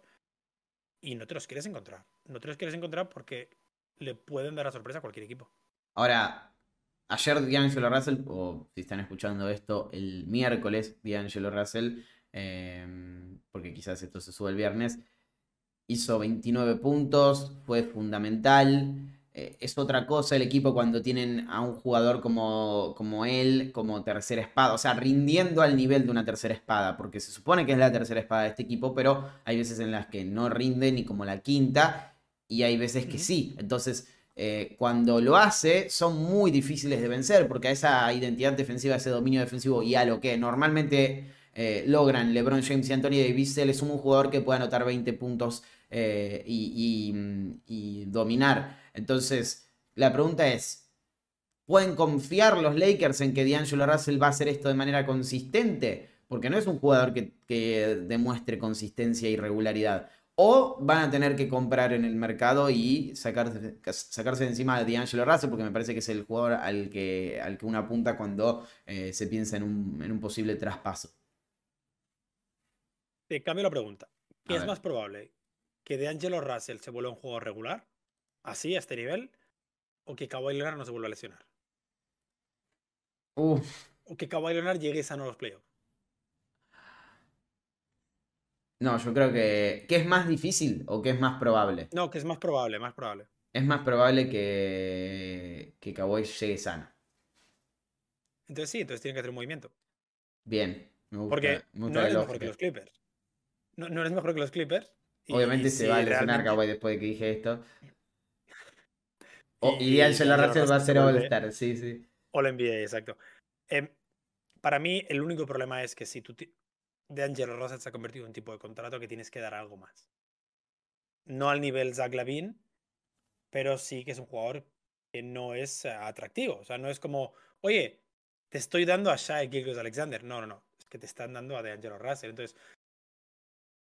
Y no te los quieres encontrar. No te los quieres encontrar porque le pueden dar la sorpresa a cualquier equipo. Ahora, ayer D'Angelo Russell, o si están escuchando esto, el miércoles D'Angelo Russell, em, porque quizás esto se sube el viernes, hizo 29 puntos, fue fundamental. Eh, es otra cosa el equipo cuando tienen a un jugador como, como él, como tercera espada, o sea, rindiendo al nivel de una tercera espada, porque se supone que es la tercera espada de este equipo, pero hay veces en las que no rinde ni como la quinta, y hay veces que sí. Entonces, eh, cuando lo hace son muy difíciles de vencer porque a esa identidad defensiva, ese dominio defensivo y a lo que normalmente eh, logran LeBron James y Anthony Davis, se les suma un jugador que pueda anotar 20 puntos eh, y, dominar. Entonces, la pregunta es, ¿pueden confiar los Lakers en que D'Angelo Russell va a hacer esto de manera consistente? Porque no es un jugador que, que demuestre consistencia y regularidad. O van a tener que comprar en el mercado y sacarse, sacarse de encima de D'Angelo Russell, porque me parece que es el jugador al que, al que uno apunta cuando eh, se piensa en un, en un, posible traspaso. Te cambio la pregunta. ¿Qué es más probable? ¿Que D'Angelo Russell se vuelva un juego regular? ¿Así, a este nivel? ¿O que Kawhi Leonard no se vuelva a lesionar? ¿O que Kawhi Leonard llegue sano a los playoffs? No, yo creo que. ¿Qué es más difícil o qué es más probable? No, que es más probable, más probable. Es más probable que, que Cowboy llegue sano. Entonces sí, entonces tiene que hacer un movimiento. Bien, me gusta. Porque no eres mejor que los Clippers. No, no eres mejor que los Clippers. Obviamente se va a lesionar realmente... después de que dije esto. Y, Angelo Russell va a ser All-Star, sí, sí. All NBA, exacto. Em, para mí, el único problema es que si tú de Angelo Russell se ha convertido en un tipo de contrato que tienes que dar algo más. No al nivel Zach Lavin, pero sí que es un jugador que no es eh, atractivo. O sea, no es como, oye, te estoy dando a Shai Gilgis Alexander. No, no, no. Es que te están dando a De Angelo Russell. Entonces,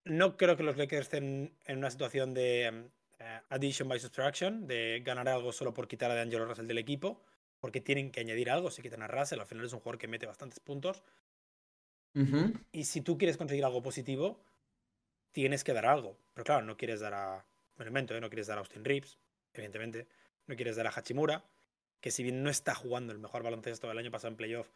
no creo que los Lakers estén en una situación de eh, addition by subtraction, de ganar algo solo por quitar a De Angelo Russell del equipo, porque tienen que añadir algo. Si quitan a Russell, al final es un jugador que mete bastantes puntos. Y si tú quieres conseguir algo positivo, tienes que dar algo. Pero claro, no quieres dar a. Un elemento, ¿eh? no quieres dar a Austin Reeves, evidentemente. No quieres dar a Hachimura, que si bien no está jugando el mejor baloncesto del año pasado en playoff,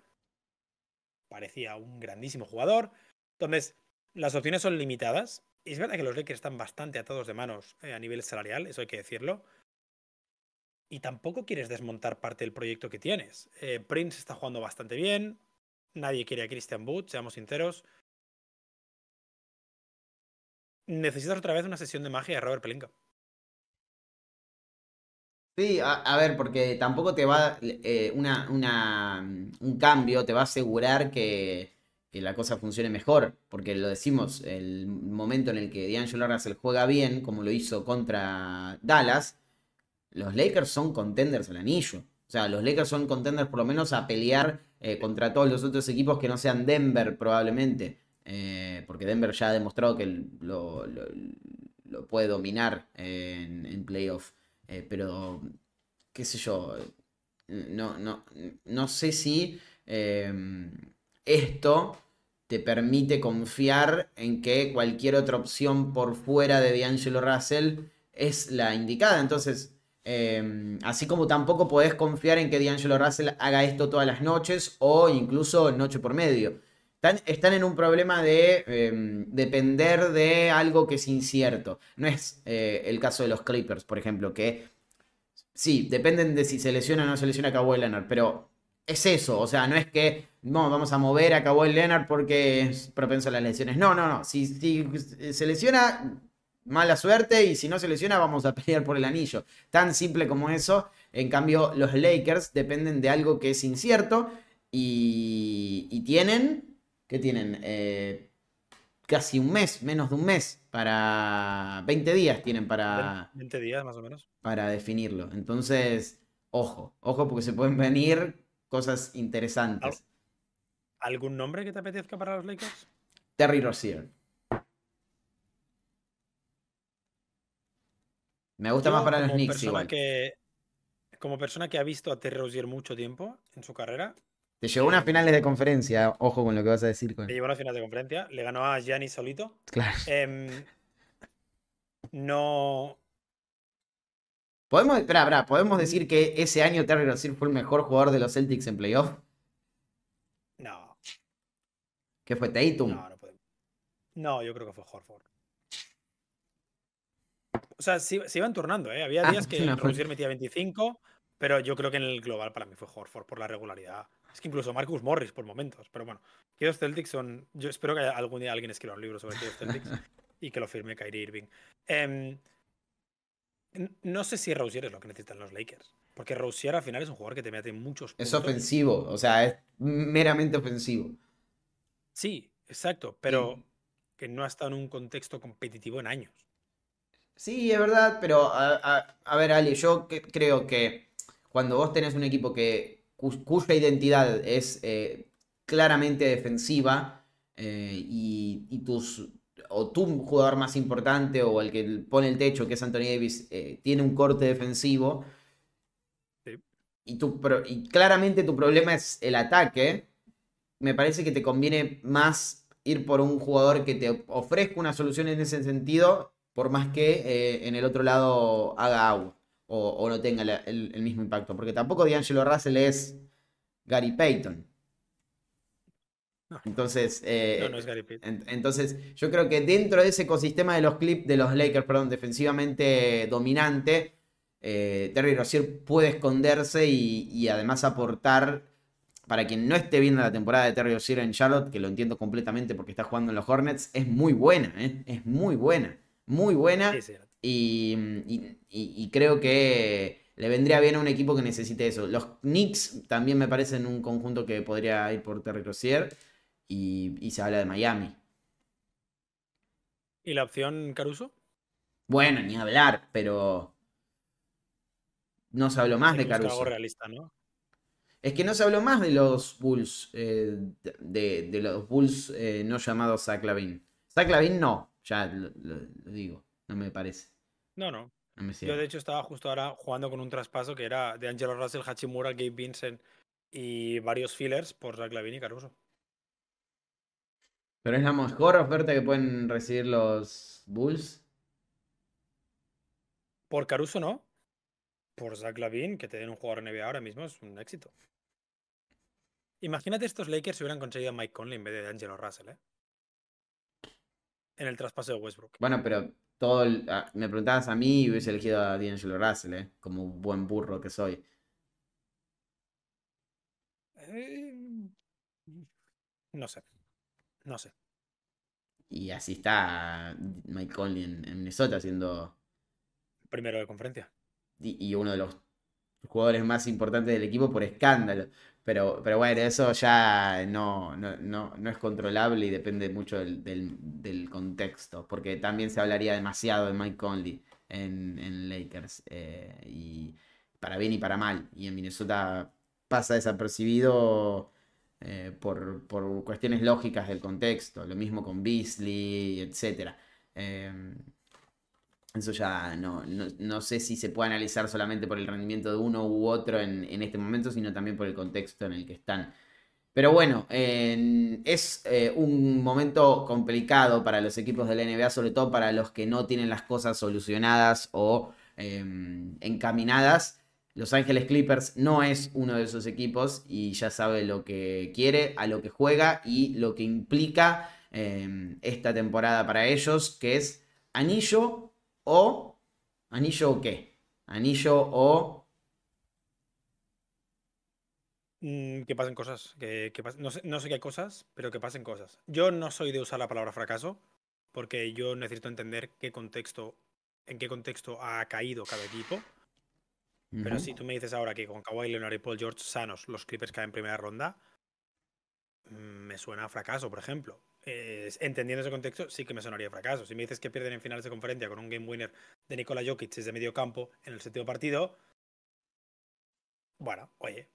parecía un grandísimo jugador. Entonces, las opciones son limitadas. Es verdad que los Lakers están bastante atados de manos eh, a nivel salarial, eso hay que decirlo. Y tampoco quieres desmontar parte del proyecto que tienes. Eh, Prince está jugando bastante bien, Nadie quiere a Christian Wood, seamos sinceros. Necesitas otra vez una sesión de magia de Robert Pelinka. Sí, a, ver, porque tampoco te va eh, una, un cambio, te va a asegurar que, la cosa funcione mejor. Porque lo decimos, el momento en el que D'Angelo Russell juega bien, como lo hizo contra Dallas, los Lakers son contenders al anillo. O sea, los Lakers son contenders por lo menos a pelear eh, contra todos los otros equipos que no sean Denver probablemente, eh, porque Denver ya ha demostrado que lo, puede dominar en, en, playoff, eh, pero qué sé yo, no, no, no sé si esto te permite confiar en que cualquier otra opción por fuera de D'Angelo Russell es la indicada. Entonces, Em, así como tampoco podés confiar en que D'Angelo Russell haga esto todas las noches o incluso noche por medio. Están, en un problema de em, depender de algo que es incierto. No es eh, el caso de los Clippers, por ejemplo, que sí, dependen de si se lesiona o no se lesiona Kawhi Leonard, pero es eso, o sea, no es que vamos a mover a Kawhi Leonard porque es propenso a las lesiones. No, no, no. Si, si se lesiona, mala suerte y si no se lesiona vamos a pelear por el anillo. Tan simple como eso. En cambio, los Lakers dependen de algo que es incierto y, tienen, ¿qué tienen? Eh, casi un mes, menos de un mes, para 20 días tienen para... 20 días más o menos. Para definirlo. Entonces, ojo, ojo porque se pueden venir cosas interesantes. ¿Algún nombre que te apetezca para los Lakers? Terry Rozier. Me gusta más para los Knicks igual. Que, como persona que ha visto a Terry Rozier mucho tiempo en su carrera. Te llevó unas finales de conferencia, ojo con lo que vas a decir. Con... Te llevó unas finales de conferencia, le ganó a Gianni solito. Claro. Em, no. ¿Podemos, espera, ¿Podemos decir que ese año Terry Rozier fue el mejor jugador de los Celtics en playoff? No. ¿Qué fue Tatum? No, no. No, yo creo que fue Horford. O sea, se, iban turnando, ¿eh? Había ah, días que Rozier metía 25, pero yo creo que en el global para mí fue Horford por la regularidad. Es que incluso Marcus Morris por momentos. Pero bueno, que los Celtics son. Yo espero que algún día alguien escriba un libro sobre los Celtics y que lo firme Kyrie Irving. Em, No sé si Rousier es lo que necesitan los Lakers. Porque Rousier al final es un jugador que te mete muchos puntos. Es ofensivo, o sea, es meramente ofensivo. Sí, exacto, pero que no ha estado en un contexto competitivo en años. Sí, es verdad, pero a, ver, Ali, yo creo que cuando vos tenés un equipo que cuya identidad es eh, claramente defensiva eh, y, tus o tu jugador más importante o el que pone el techo, que es Anthony Davis, eh, tiene un corte defensivo y, tu, y claramente tu problema es el ataque, me parece que te conviene más ir por un jugador que te ofrezca una solución en ese sentido, por más que eh, en el otro lado haga agua o, no tenga el, mismo impacto. Porque tampoco D'Angelo Russell es Gary Payton. Entonces, eh, entonces, yo creo que dentro de ese ecosistema de los clips de los Lakers, perdón, defensivamente dominante, eh, Terry Rozier puede esconderse y, además aportar para quien no esté viendo la temporada de Terry Rozier en Charlotte, que lo entiendo completamente porque está jugando en los Hornets, es muy buena, ¿eh? es muy buena, muy buena. y, creo que le vendría bien a un equipo que necesite eso. Los Knicks también me parecen un conjunto que podría ir por Terry Rozier y, se habla de Miami. ¿Y la opción Caruso? Bueno, ni hablar, pero no se habló más de Caruso. realista, ¿no? Es que no se habló más de los Bulls, eh, de, los Bulls eh, no llamados Zach Lavin. Zach Lavin no, ya lo, digo, no me parece. No, no. Yo de hecho estaba justo ahora jugando con un traspaso que era de Angelo Russell, Hachimura, Gabe Vincent y varios fillers por Zach Lavin y Caruso. Pero es la mejor oferta que pueden recibir los Bulls. Por Caruso no, por Zach Lavin, que te den un jugador NBA ahora mismo, es un éxito. Imagínate estos Lakers si hubieran conseguido a Mike Conley en vez de Angelo Russell, ¿eh? En el traspaso de Westbrook. Bueno, pero todo ah, me preguntabas a mí y hubiese elegido a D'Angelo Russell, ¿eh? Como buen burro que soy. Eh, no sé. No sé. Y así está Mike Conley en, en Minnesota siendo... Primero de conferencia y, uno de los jugadores más importantes del equipo por escándalo. Pero, pero bueno, eso ya no, no, es controlable y depende mucho del, contexto, porque también se hablaría demasiado de Mike Conley en, Lakers, eh, y para bien y para mal. Y en Minnesota pasa desapercibido eh, por, cuestiones lógicas del contexto, lo mismo con Beasley, etc. Eso ya no, no, sé si se puede analizar solamente por el rendimiento de uno u otro en, este momento, sino también por el contexto en el que están. Pero bueno, es eh, un momento complicado para los equipos de la NBA, sobre todo para los que no tienen las cosas solucionadas o em, encaminadas. Los Ángeles Clippers no es uno de esos equipos y ya sabe lo que quiere, a lo que juega y lo que implica em, esta temporada para ellos, que es anillo o anillo o qué? Anillo o... Mm, que pasen cosas. Que, no, sé, no, sé, qué cosas, pero que pasen cosas. Yo no soy de usar la palabra fracaso, porque yo necesito entender qué contexto, en qué contexto ha caído cada equipo. Pero si tú me dices ahora que con Kawhi Leonard y Paul George sanos los Clippers caen en primera ronda, mm, me suena a fracaso, por ejemplo entendiendo ese contexto, sí que me sonaría fracaso. Si me dices que pierden en finales de conferencia con un game winner de Nikola Jokic desde medio campo en el séptimo partido, bueno, oye,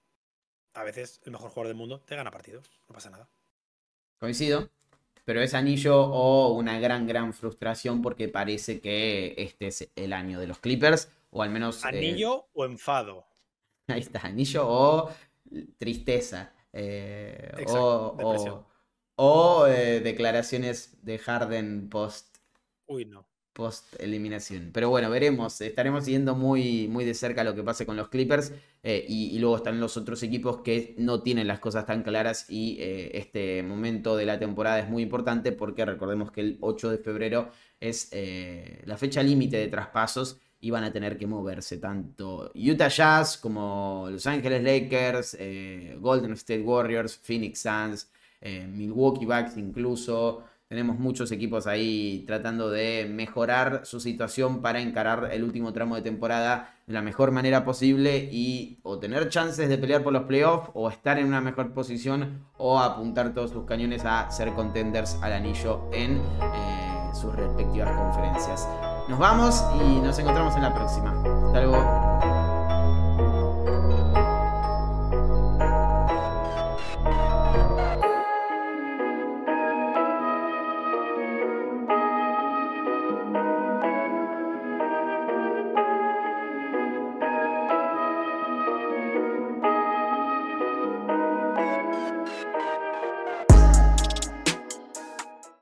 a veces el mejor jugador del mundo te gana partidos, no pasa nada. Coincido, pero es anillo o una gran, gran frustración porque parece que este es el año de los Clippers, o al menos... Eh, anillo o enfado. Ahí está, anillo o tristeza. Eh, o, o eh, declaraciones de Harden post. Uy, no. Post eliminación. Pero bueno, veremos. Estaremos siguiendo muy, muy de cerca lo que pase con los Clippers. Eh, y, luego están los otros equipos que no tienen las cosas tan claras. Y eh, este momento de la temporada es muy importante porque recordemos que el 8 de febrero es la fecha límite de traspasos y van a tener que moverse tanto Utah Jazz como Los Angeles Lakers, Golden State Warriors, Phoenix Suns, eh, Milwaukee Bucks incluso, tenemos muchos equipos ahí tratando de mejorar su situación para encarar el último tramo de temporada de la mejor manera posible y o tener chances de pelear por los playoffs o estar en una mejor posición o apuntar todos sus cañones a ser contenders al anillo en eh, sus respectivas conferencias. Nos vamos y nos encontramos en la próxima. Hasta luego.